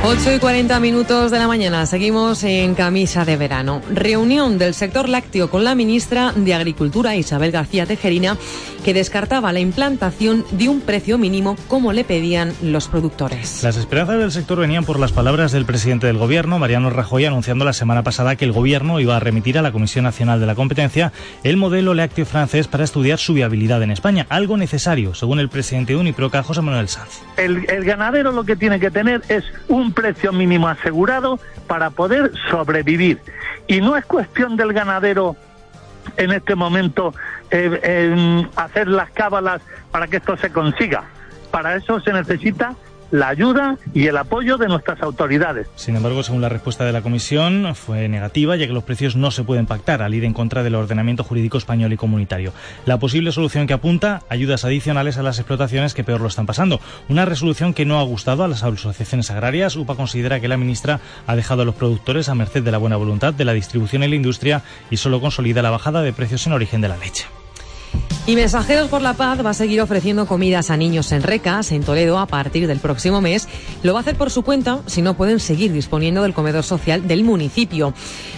Ocho y 40 minutos de la mañana, seguimos en camisa de verano. Reunión del sector lácteo con la ministra de Agricultura, Isabel García Tejerina, que descartaba la implantación de un precio mínimo como le pedían los productores. Las esperanzas del sector venían por las palabras del presidente del gobierno, Mariano Rajoy, anunciando la semana pasada que el gobierno iba a remitir a la Comisión Nacional de la Competencia el modelo lácteo francés para estudiar su viabilidad en España, algo necesario, según el presidente de Uniproca, José Manuel Sanz. El, el ganadero lo que tiene que tener es un precio mínimo asegurado para poder sobrevivir. Y no es cuestión del ganadero en este momento eh, hacer las cábalas para que esto se consiga. Para eso se necesita la ayuda y el apoyo de nuestras autoridades. Sin embargo, según la respuesta de la Comisión, fue negativa, ya que los precios no se pueden pactar al ir en contra del ordenamiento jurídico español y comunitario. La posible solución que apunta, ayudas adicionales a las explotaciones que peor lo están pasando. Una resolución que no ha gustado a las asociaciones agrarias. UPA considera que la ministra ha dejado a los productores a merced de la buena voluntad de la distribución y la industria y solo consolida la bajada de precios en origen de la leche. Y Mensajeros por la Paz va a seguir ofreciendo comidas a niños en Recas, en Toledo, a partir del próximo mes. Lo va a hacer por su cuenta si no pueden seguir disponiendo del comedor social del municipio.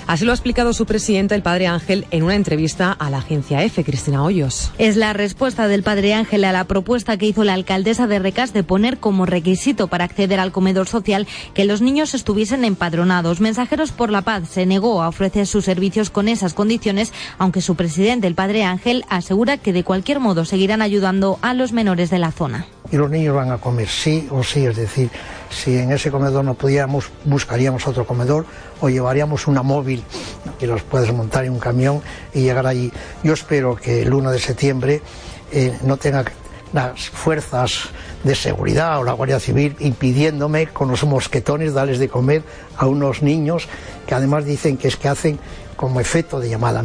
Así lo ha explicado su presidenta, el padre Ángel, en una entrevista a la agencia EFE, Cristina Hoyos. Es la respuesta del padre Ángel a la propuesta que hizo la alcaldesa de Recas de poner como requisito para acceder al comedor social que los niños estuviesen empadronados. Mensajeros por la Paz se negó a ofrecer sus servicios con esas condiciones, aunque su presidente, el padre Ángel, asegura que de cualquier modo seguirán ayudando a los menores de la zona. Y los niños van a comer sí o sí, es decir, si en ese comedor no pudiéramos, buscaríamos otro comedor o llevaríamos una móvil que los puedes montar en un camión y llegar allí. Yo espero que el 1 de septiembre eh, no tenga las fuerzas de seguridad o la Guardia Civil impidiéndome con los mosquetones darles de comer a unos niños que además dicen que es que hacen como efecto de llamada.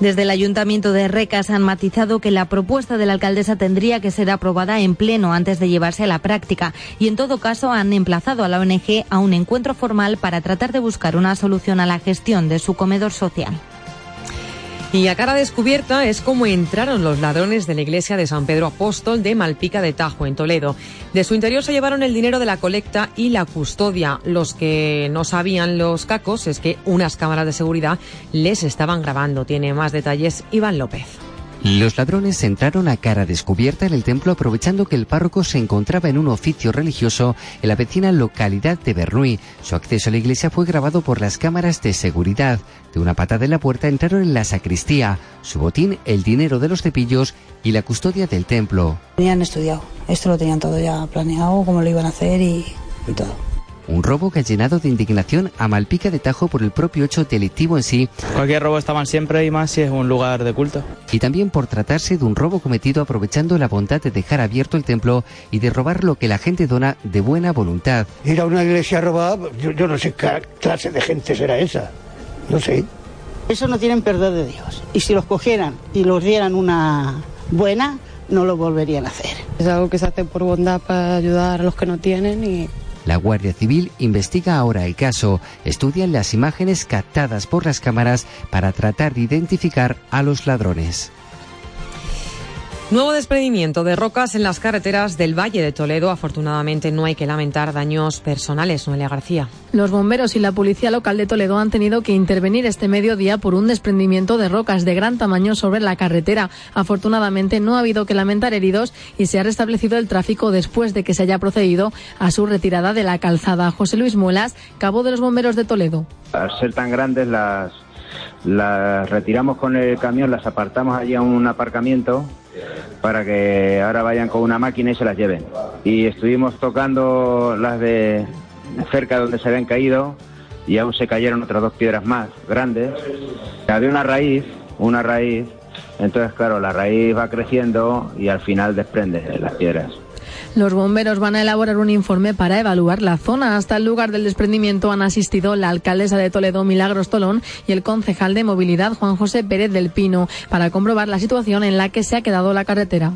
Desde el Ayuntamiento de Recas han matizado que la propuesta de la alcaldesa tendría que ser aprobada en pleno antes de llevarse a la práctica y en todo caso han emplazado a la ONG a un encuentro formal para tratar de buscar una solución a la gestión de su comedor social. Y a cara descubierta es como entraron los ladrones de la iglesia de San Pedro Apóstol de Malpica de Tajo, en Toledo. De su interior se llevaron el dinero de la colecta y la custodia. Los que no sabían los cacos es que unas cámaras de seguridad les estaban grabando. Tiene más detalles Iván López. Los ladrones entraron a cara descubierta en el templo aprovechando que el párroco se encontraba en un oficio religioso en la vecina localidad de Bernuy. Su acceso a la iglesia fue grabado por las cámaras de seguridad. De una patada en la puerta entraron en la sacristía, su botín, el dinero de los cepillos y la custodia del templo. Tenían estudiado, esto lo tenían todo ya planeado, cómo lo iban a hacer y, y todo. Un robo que ha llenado de indignación a Malpica de Tajo por el propio hecho delictivo en sí. Cualquier robo estaban siempre y más si es un lugar de culto. Y también por tratarse de un robo cometido aprovechando la bondad de dejar abierto el templo y de robar lo que la gente dona de buena voluntad. Ir a una iglesia robada, yo, yo no sé qué clase de gente será esa. No sé. Eso no tienen perdón de Dios. Y si los cogieran y los dieran una buena, no lo volverían a hacer. Es algo que se hace por bondad para ayudar a los que no tienen y la Guardia Civil investiga ahora el caso, estudian las imágenes captadas por las cámaras para tratar de identificar a los ladrones. Nuevo desprendimiento de rocas en las carreteras del Valle de Toledo. Afortunadamente no hay que lamentar daños personales, Noelia García. Los bomberos y la policía local de Toledo han tenido que intervenir este mediodía por un desprendimiento de rocas de gran tamaño sobre la carretera. Afortunadamente no ha habido que lamentar heridos y se ha restablecido el tráfico después de que se haya procedido a su retirada de la calzada. José Luis Muelas, cabo de los bomberos de Toledo. Al ser tan grandes las las retiramos con el camión, las apartamos allí a un aparcamiento para que ahora vayan con una máquina y se las lleven. Y estuvimos tocando las de cerca donde se habían caído y aún se cayeron otras dos piedras más grandes. Había una raíz, una raíz, entonces claro, la raíz va creciendo y al final desprende las piedras. Los bomberos van a elaborar un informe para evaluar la zona. Hasta el lugar del desprendimiento han asistido la alcaldesa de Toledo, Milagros Tolón, y el concejal de movilidad, Juan José Pérez del Pino, para comprobar la situación en la que se ha quedado la carretera.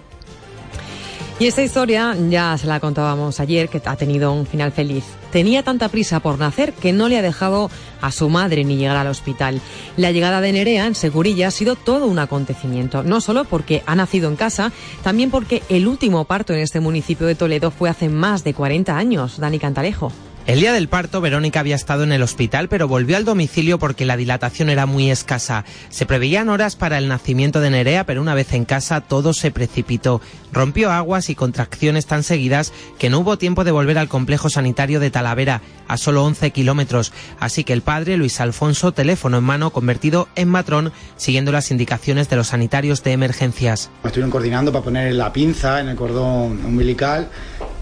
Y esta historia ya se la contábamos ayer, que ha tenido un final feliz. Tenía tanta prisa por nacer que no le ha dejado a su madre ni llegar al hospital. La llegada de Nerea en Segurilla ha sido todo un acontecimiento, no solo porque ha nacido en casa, también porque el último parto en este municipio de Toledo fue hace más de 40 años. Dani Cantalejo. El día del parto, Verónica había estado en el hospital, pero volvió al domicilio porque la dilatación era muy escasa. Se preveían horas para el nacimiento de Nerea, pero una vez en casa todo se precipitó. Rompió aguas y contracciones tan seguidas que no hubo tiempo de volver al complejo sanitario de Talavera, a solo 11 kilómetros. Así que el padre, Luis Alfonso, teléfono en mano, convertido en matrón, siguiendo las indicaciones de los sanitarios de emergencias. Me estuvieron coordinando para poner la pinza en el cordón umbilical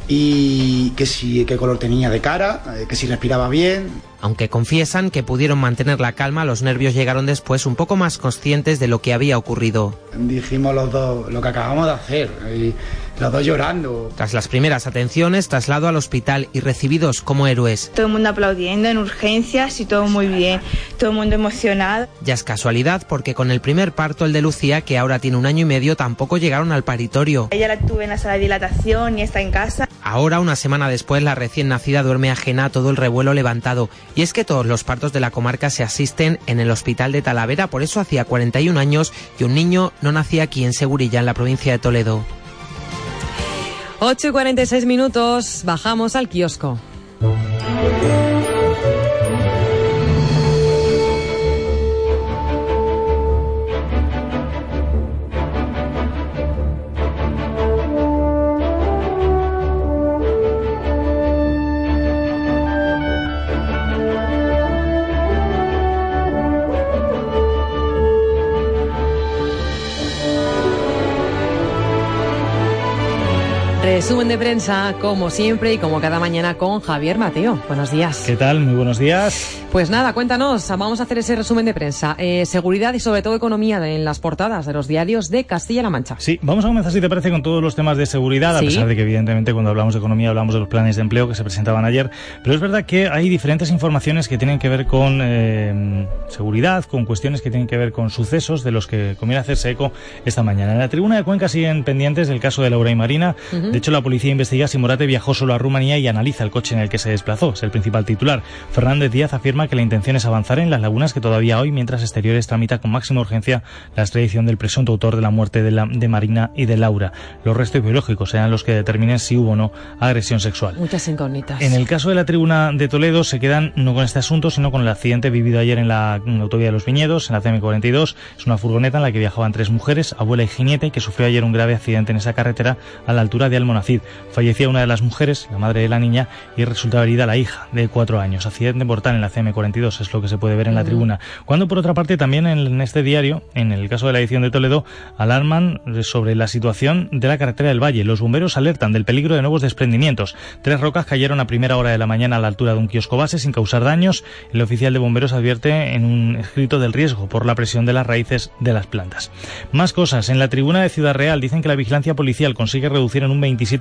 y que si qué color tenía de cara, eh, que si respiraba bien. Aunque confiesan que pudieron mantener la calma, los nervios llegaron después un poco más conscientes de lo que había ocurrido. Dijimos los dos lo que acabamos de hacer, y los dos llorando. Tras las primeras atenciones, traslado al hospital y recibidos como héroes. Todo el mundo aplaudiendo en urgencias y todo muy bien, todo el mundo emocionado. Ya es casualidad porque con el primer parto, el de Lucía, que ahora tiene un año y medio, tampoco llegaron al paritorio. Ella la tuve en la sala de dilatación y está en casa. Ahora, una semana después, la recién nacida duerme ajena a todo el revuelo levantado. Y es que todos los partos de la comarca se asisten en el hospital de Talavera, por eso hacía 41 años y un niño no nacía aquí en Segurilla, en la provincia de Toledo. 8 y 46 minutos, bajamos al kiosco. Resumen de prensa, como siempre y como cada mañana con Javier Mateo. Buenos días. ¿Qué tal? Muy buenos días. Pues nada, cuéntanos, vamos a hacer ese resumen de prensa. Eh, seguridad y sobre todo economía en las portadas de los diarios de Castilla-La Mancha. Sí, vamos a comenzar, si te parece, con todos los temas de seguridad, a Sí. pesar de que evidentemente cuando hablamos de economía hablamos de los planes de empleo que se presentaban ayer. Pero es verdad que hay diferentes informaciones que tienen que ver con eh, seguridad, con cuestiones que tienen que ver con sucesos de los que conviene hacerse eco esta mañana. En la tribuna de Cuenca siguen pendientes del caso de Laura y Marina. Ujú. De hecho, la policía investiga si Morate viajó solo a Rumanía y analiza el coche en el que se desplazó. Es el principal titular. Fernández Díaz afirma que la intención es avanzar en las lagunas que todavía hoy, mientras Exteriores tramita con máxima urgencia la extradición del presunto autor de la muerte de, la- de Marina y de Laura. Los restos biológicos serán los que determinen si hubo o no agresión sexual. Muchas incógnitas. En el caso de la tribuna de Toledo se quedan no con este asunto, sino con el accidente vivido ayer en la autovía de los Viñedos, en la CM42. Es una furgoneta en la que viajaban tres mujeres, abuela y jinete, que sufrió ayer un grave accidente en esa carretera a la altura de Almonacid. Fallecía una de las mujeres, la madre de la niña, y resultaba herida la hija, de cuatro años. Accidente mortal en la CM42 es lo que se puede ver en la tribuna. Cuando, por otra parte, también en, en este diario, en el caso de la edición de Toledo, alarman sobre la situación de la carretera del Valle. Los bomberos alertan del peligro de nuevos desprendimientos. Tres rocas cayeron a primera hora de la mañana a la altura de un kiosco base sin causar daños. El oficial de bomberos advierte en un escrito del riesgo por la presión de las raíces de las plantas. Más cosas. En la tribuna de Ciudad Real dicen que la vigilancia policial consigue reducir en un 27%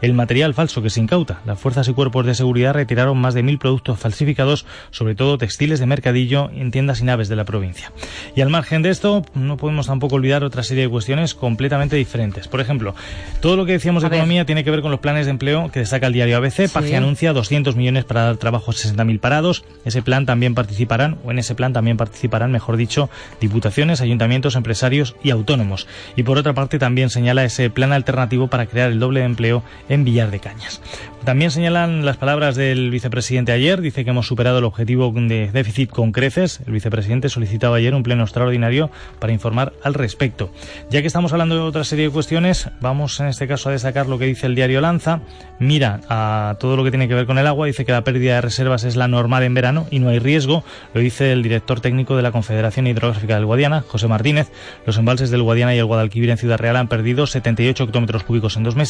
el material falso que se incauta. Las fuerzas y cuerpos de seguridad retiraron más de mil productos falsificados, sobre todo textiles de mercadillo en tiendas y naves de la provincia. Y al margen de esto, no podemos tampoco olvidar otra serie de cuestiones completamente diferentes. Por ejemplo, todo lo que decíamos de economía tiene que ver con los planes de empleo que destaca el diario ABC. Paje anuncia 200 millones para dar trabajo a 60.000 parados. Ese plan también participarán, o en ese plan también participarán, mejor dicho, diputaciones, ayuntamientos, empresarios y autónomos. Y por otra parte también señala ese plan alternativo para crear el doble de empleo en Villar de Cañas. También señalan las palabras del vicepresidente ayer, dice que hemos superado el objetivo de déficit con creces. El vicepresidente solicitaba ayer un pleno extraordinario para informar al respecto. Ya que estamos hablando de otra serie de cuestiones, vamos en este caso a destacar lo que dice el diario Lanza. Mira a todo lo que tiene que ver con el agua, dice que la pérdida de reservas es la normal en verano y no hay riesgo. Lo dice el director técnico de la Confederación Hidrográfica del Guadiana, José Martínez. Los embalses del Guadiana y el Guadalquivir en Ciudad Real han perdido 78 hectómetros cúbicos en dos meses.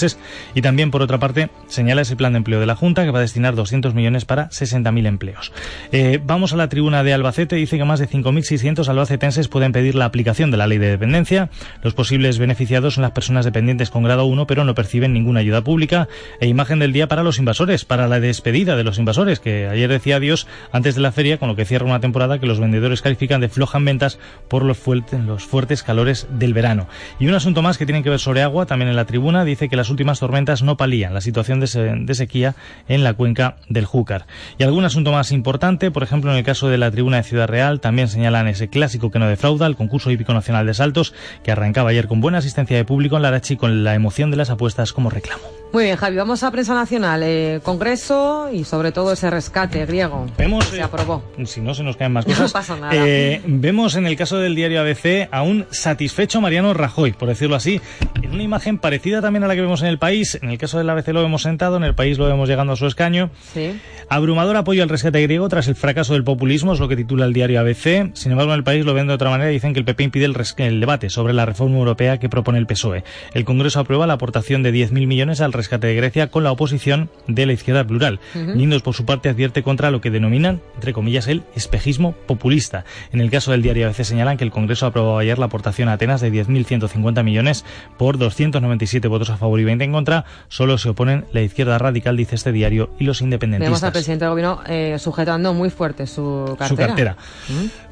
Y también, por otra parte, señala ese plan de empleo de la Junta que va a destinar 200 millones para 60.000 empleos. Eh, vamos a la tribuna de Albacete. Dice que más de 5.600 albacetenses pueden pedir la aplicación de la ley de dependencia. Los posibles beneficiados son las personas dependientes con grado 1, pero no perciben ninguna ayuda pública. E imagen del día para los invasores, para la despedida de los invasores, que ayer decía adiós antes de la feria, con lo que cierra una temporada que los vendedores califican de floja en ventas por los, fuertes- los fuertes calores del verano. Y un asunto más que tiene que ver sobre agua, también en la tribuna, dice que las últimas tormentas no palían la situación de sequía en la cuenca del Júcar. Y algún asunto más importante, por ejemplo, en el caso de la tribuna de Ciudad Real, también señalan ese clásico que no defrauda, el concurso hípico nacional de saltos, que arrancaba ayer con buena asistencia de público en Larachi con la emoción de las apuestas como reclamo. Muy bien, Javi, vamos a prensa nacional, eh, Congreso y sobre todo ese rescate griego. Vemos, Se aprobó. <laughs> Si no se nos caen más No cosas. pasa nada. Eh, vemos en el caso del diario ABC a un satisfecho Mariano Rajoy, por decirlo así, en una imagen parecida también a la que vemos en el país. En el caso del ABC lo vemos sentado, en el país lo vemos llegando a su escaño. Sí. Abrumador apoyo al rescate griego tras el fracaso del populismo, es lo que titula el diario ABC. Sin embargo, en el país lo ven de otra manera y dicen que el PP impide el, el debate sobre la reforma europea que propone el PSOE. El Congreso aprueba la aportación de 10.000 millones al rescate de Grecia con la oposición de la izquierda plural. Ujú. Guindos, por su parte, advierte contra lo que denominan, entre comillas, el espejismo populista. En el caso del diario ABC señalan que el Congreso aprobó ayer la aportación a Atenas de 10.150 millones por 297 votos a favor y 20 en contra. Solo se oponen la izquierda radical, dice este diario, y los Vemos al independentistas. presidente del gobierno eh, sujetando muy fuerte su cartera. Su cartera. ¿Mm?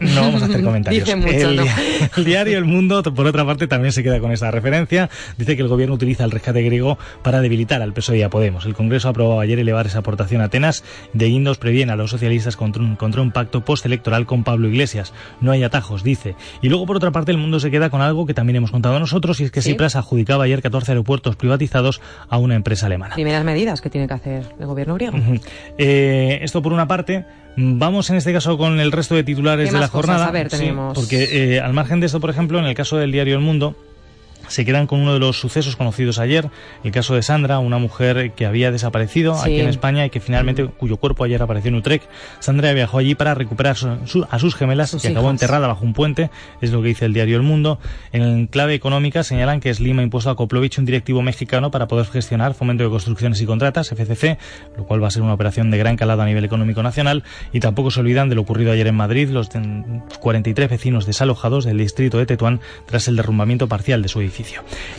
No vamos a hacer comentarios. Dice mucho, el, ¿no? dia- el diario El Mundo, por otra parte, también se queda con esa referencia. Dice que el gobierno utiliza el rescate griego para debilitar al PSOE y a Podemos. El Congreso aprobó ayer elevar esa aportación a Atenas. De Guindos previene a los socialistas contra un, contra un pacto postelectoral con Pablo Iglesias. No hay atajos, dice. Y luego, por otra parte, El Mundo se queda con algo que también hemos contado nosotros, y es que Sí. Cipras adjudicaba ayer 14 aeropuertos privatizados a una empresa alemana. Primeras medidas que tiene que hacer el gobierno griego. Eh, esto por una parte. Vamos en este caso con el resto de titulares ¿Qué de la jornada. A ver, Sí, tenemos. porque eh, al margen de esto, por ejemplo, en el caso del diario El Mundo, se quedan con uno de los sucesos conocidos ayer, el caso de Sandra, una mujer que había desaparecido Sí. aquí en España y que finalmente, cuyo cuerpo ayer apareció en Utrecht. Sandra viajó allí para recuperar su- su- a sus gemelas Sus y acabó enterrada bajo un puente, es lo que dice el diario El Mundo. En clave económica señalan que Slim ha impuesto a Koplovich un directivo mexicano para poder gestionar fomento de construcciones y contratas, FCC, lo cual va a ser una operación de gran calado a nivel económico nacional. Y tampoco se olvidan de lo ocurrido ayer en Madrid, los de- 43 vecinos desalojados del distrito de Tetuán tras el derrumbamiento parcial de su edificio.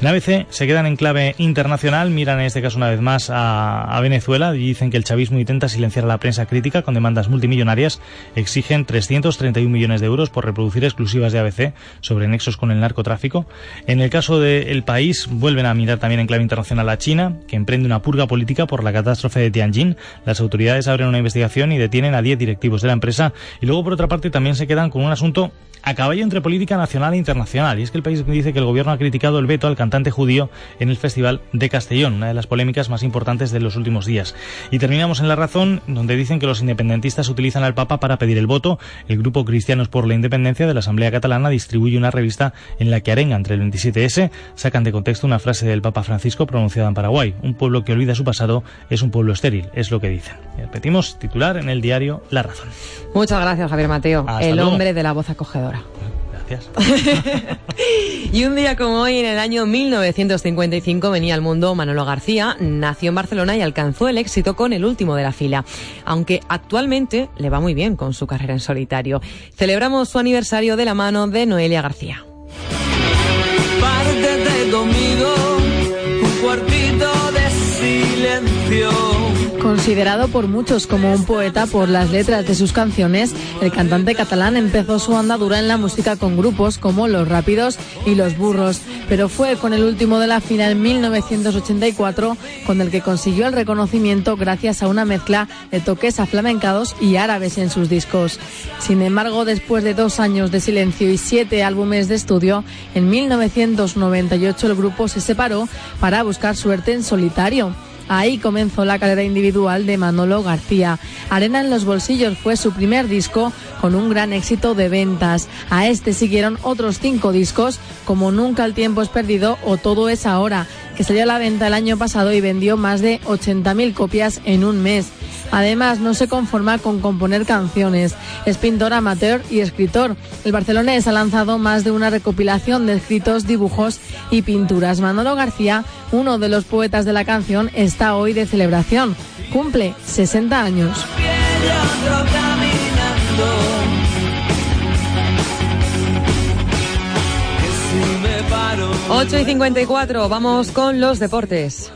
En ABC se quedan en clave internacional, miran en este caso una vez más a, a Venezuela y dicen que el chavismo intenta silenciar a la prensa crítica con demandas multimillonarias, exigen 331 millones de euros por reproducir exclusivas de ABC sobre nexos con el narcotráfico. En el caso del país, vuelven a mirar también en clave internacional a China, que emprende una purga política por la catástrofe de Tianjin. Las autoridades abren una investigación y detienen a 10 directivos de la empresa. Y luego, por otra parte, también se quedan con un asunto a caballo entre política nacional e internacional. Y es que el país dice que el gobierno ha criticado el veto al cantante judío en el Festival de Castellón, una de las polémicas más importantes de los últimos días. Y terminamos en La Razón, donde dicen que los independentistas utilizan al Papa para pedir el voto. El grupo Cristianos por la Independencia de la Asamblea Catalana distribuye una revista en la que arenga entre el 27S, sacan de contexto una frase del Papa Francisco pronunciada en Paraguay. Un pueblo que olvida su pasado es un pueblo estéril, es lo que dicen. Y repetimos, titular en el diario La Razón. Muchas gracias, Javier Mateo, Hasta el luego. hombre de la voz acogedora. Gracias. <laughs> Y un día como hoy, en el año 1955, venía al mundo Manolo García, nació en Barcelona y alcanzó el éxito con el último de la fila, aunque actualmente le va muy bien con su carrera en solitario. Celebramos su aniversario de la mano de Noelia García. Considerado por muchos como un poeta por las letras de sus canciones, el cantante catalán empezó su andadura en la música con grupos como Los Rápidos y Los Burros, pero fue con el último de la fila en 1984 con el que consiguió el reconocimiento gracias a una mezcla de toques aflamencados y árabes en sus discos. Sin embargo, después de dos años de silencio y siete álbumes de estudio, en 1998 el grupo se separó para buscar suerte en solitario. Ahí comenzó la carrera individual de Manolo García. Arena en los bolsillos fue su primer disco con un gran éxito de ventas. A este siguieron otros cinco discos como Nunca el tiempo es perdido o Todo es ahora, que salió a la venta el año pasado y vendió más de 80.000 copias en un mes. Además, no se conforma con componer canciones. Es pintor amateur y escritor. El barcelonés ha lanzado más de una recopilación de escritos, dibujos y pinturas. Manolo García, uno de los poetas de la canción, está hoy de celebración. Cumple 60 años. 8 y 54, vamos con los deportes.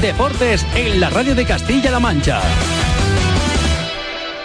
Deportes en la radio de Castilla-La Mancha.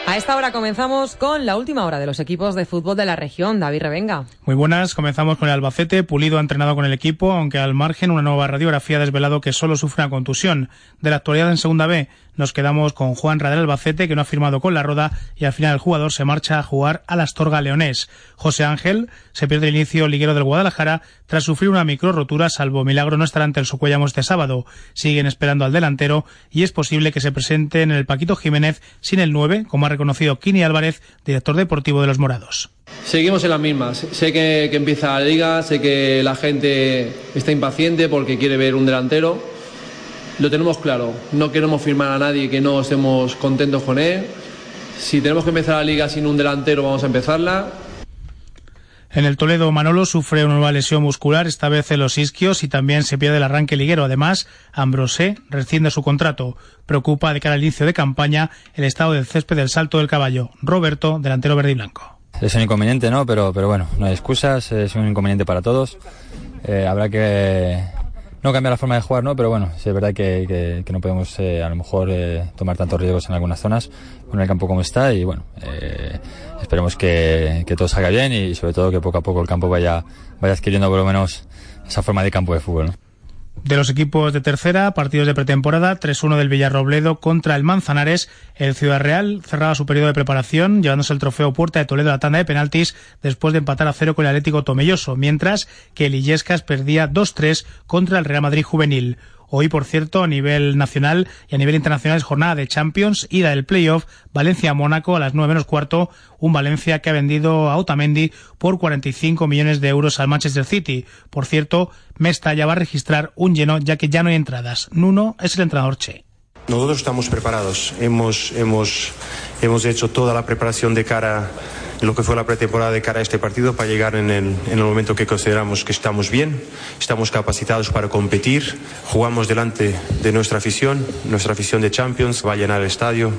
A esta hora comenzamos con la última hora de los equipos de fútbol de la región. David Revenga. Muy buenas, comenzamos con el Albacete. Pulido ha entrenado con el equipo, aunque al margen una nueva radiografía ha desvelado que solo sufre una contusión. De la actualidad en Segunda B, nos quedamos con Juan Radel Albacete, que no ha firmado con la Roda, y al final el jugador se marcha a jugar al Astorga Leonés. José Ángel se pierde el inicio liguero del Guadalajara tras sufrir una micro rotura, salvo milagro no estará ante el Socuellamo este sábado. Siguen esperando al delantero y es posible que se presente en el Paquito Jiménez sin el 9, como ha reconocido Kini Álvarez, director deportivo de los Morados. Seguimos en las mismas. Sé que, que empieza la liga, sé que la gente está impaciente porque quiere ver un delantero. Lo tenemos claro. No queremos firmar a nadie que no estemos contentos con él. Si tenemos que empezar la liga sin un delantero, vamos a empezarla. En el Toledo, Manolo sufre una nueva lesión muscular, esta vez en los isquios, y también se pierde el arranque liguero. Además, Ambrosé rescinde su contrato. Preocupa de cara al inicio de campaña el estado del césped del salto del caballo. Roberto, delantero verde y blanco. Es un inconveniente, ¿no? Pero, pero bueno, no hay excusas, es un inconveniente para todos. Eh, habrá que no cambiar la forma de jugar, ¿no? Pero bueno, sí es verdad que, que, que no podemos eh, a lo mejor eh, tomar tantos riesgos en algunas zonas con el campo como está y bueno, eh, esperemos que, que, todo salga bien y sobre todo que poco a poco el campo vaya, vaya adquiriendo por lo menos esa forma de campo de fútbol, ¿no? De los equipos de tercera, partidos de pretemporada, 3-1 del Villarrobledo contra el Manzanares. El Ciudad Real cerraba su periodo de preparación, llevándose el trofeo Puerta de Toledo a la tanda de penaltis después de empatar a cero con el Atlético Tomelloso, mientras que el Illescas perdía 2-3 contra el Real Madrid Juvenil. Hoy, por cierto, a nivel nacional y a nivel internacional es jornada de Champions, ida del playoff, Valencia-Mónaco a las 9 menos cuarto, un Valencia que ha vendido a Otamendi por 45 millones de euros al Manchester City. Por cierto, Mesta ya va a registrar un lleno ya que ya no hay entradas. Nuno es el entrenador Che. Nosotros estamos preparados, hemos, hemos, hemos hecho toda la preparación de cara lo que fue la pretemporada de cara a este partido para llegar en el, en el momento que consideramos que estamos bien, estamos capacitados para competir, jugamos delante de nuestra afición, nuestra afición de Champions. Va a llenar el estadio.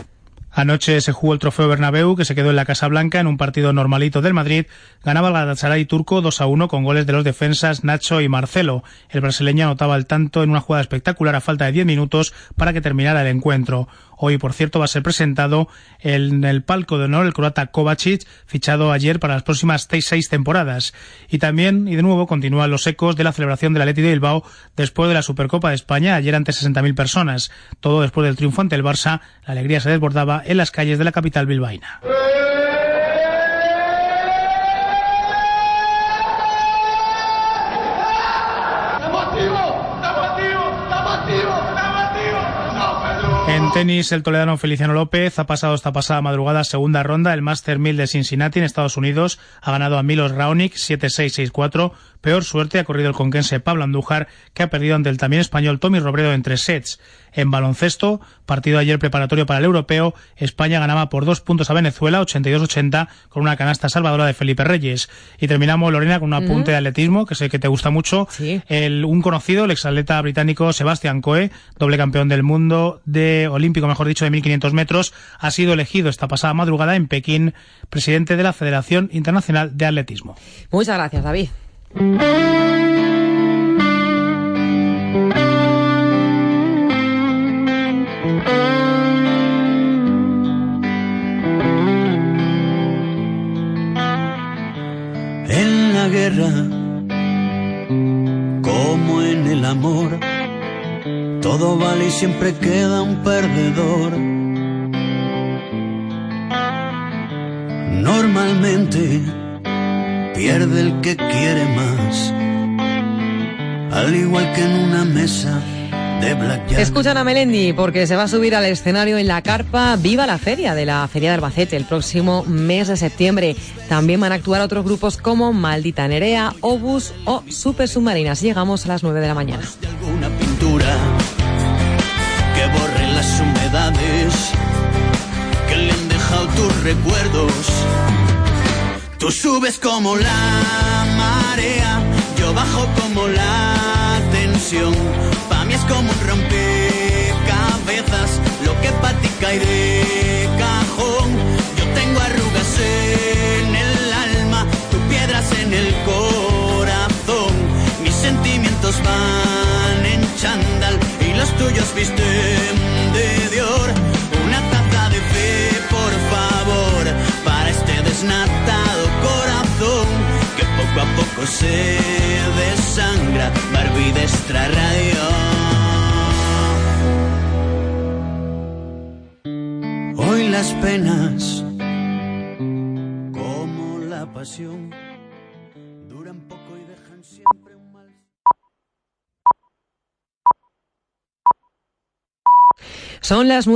Anoche se jugó el trofeo Bernabéu, que se quedó en la Casa Blanca en un partido normalito del Madrid. Ganaba el Galatasaray turco 2 a 1 con goles de los defensas Nacho y Marcelo. El brasileño anotaba el tanto en una jugada espectacular a falta de 10 minutos para que terminara el encuentro. Hoy, por cierto, va a ser presentado en el palco de honor el croata Kovacic, fichado ayer para las próximas seis, temporadas. Y también, y de nuevo, continúan los ecos de la celebración del Atleti de Bilbao después de la Supercopa de España, ayer ante 60.000 personas. Todo después del triunfo ante el Barça, la alegría se desbordaba en las calles de la capital bilbaína. En tenis, el toledano Feliciano López ha pasado esta pasada madrugada segunda ronda el Master 1000 de Cincinnati en Estados Unidos. Ha ganado a Milos Raonic 7-6-6-4. Peor suerte ha corrido el conquense Pablo Andújar, que ha perdido ante el también español Tommy Robredo en tres sets. En baloncesto, partido ayer preparatorio para el europeo, España ganaba por dos puntos a Venezuela, 82-80, con una canasta salvadora de Felipe Reyes. Y terminamos, Lorena, con un apunte de atletismo, que sé que te gusta mucho. Sí. El, un conocido, el exatleta británico Sebastián Coe, doble campeón del mundo de olímpico, mejor dicho, de 1500 metros, ha sido elegido esta pasada madrugada en Pekín presidente de la Federación Internacional de Atletismo. Muchas gracias, David. En la guerra, como en el amor, todo vale y siempre queda un perdedor. Normalmente pierde el que quiere más, al igual que en una mesa de blackjack. Escuchan a Melendi porque se va a subir al escenario en la carpa Viva la Feria de la Feria de Albacete el próximo mes de septiembre. También van a actuar otros grupos como Maldita Nerea, Obus o Super Submarinas. Llegamos a las 9 de la mañana. Una pintura que borre las humedades que le han dejado tus recuerdos. Tú subes como la marea, yo bajo como la tensión. Pa' mí es como un rompecabezas, lo que pa' ti cae de cajón. Yo tengo arrugas en el alma, tú piedras en el corazón. Mis sentimientos van en chándal y los tuyos visten de Dior. Una taza de fe, por favor, para este que poco se desangra. Barbie de extra radio. Hoy las penas, como la pasión, duran poco y dejan siempre un mal. Son las 9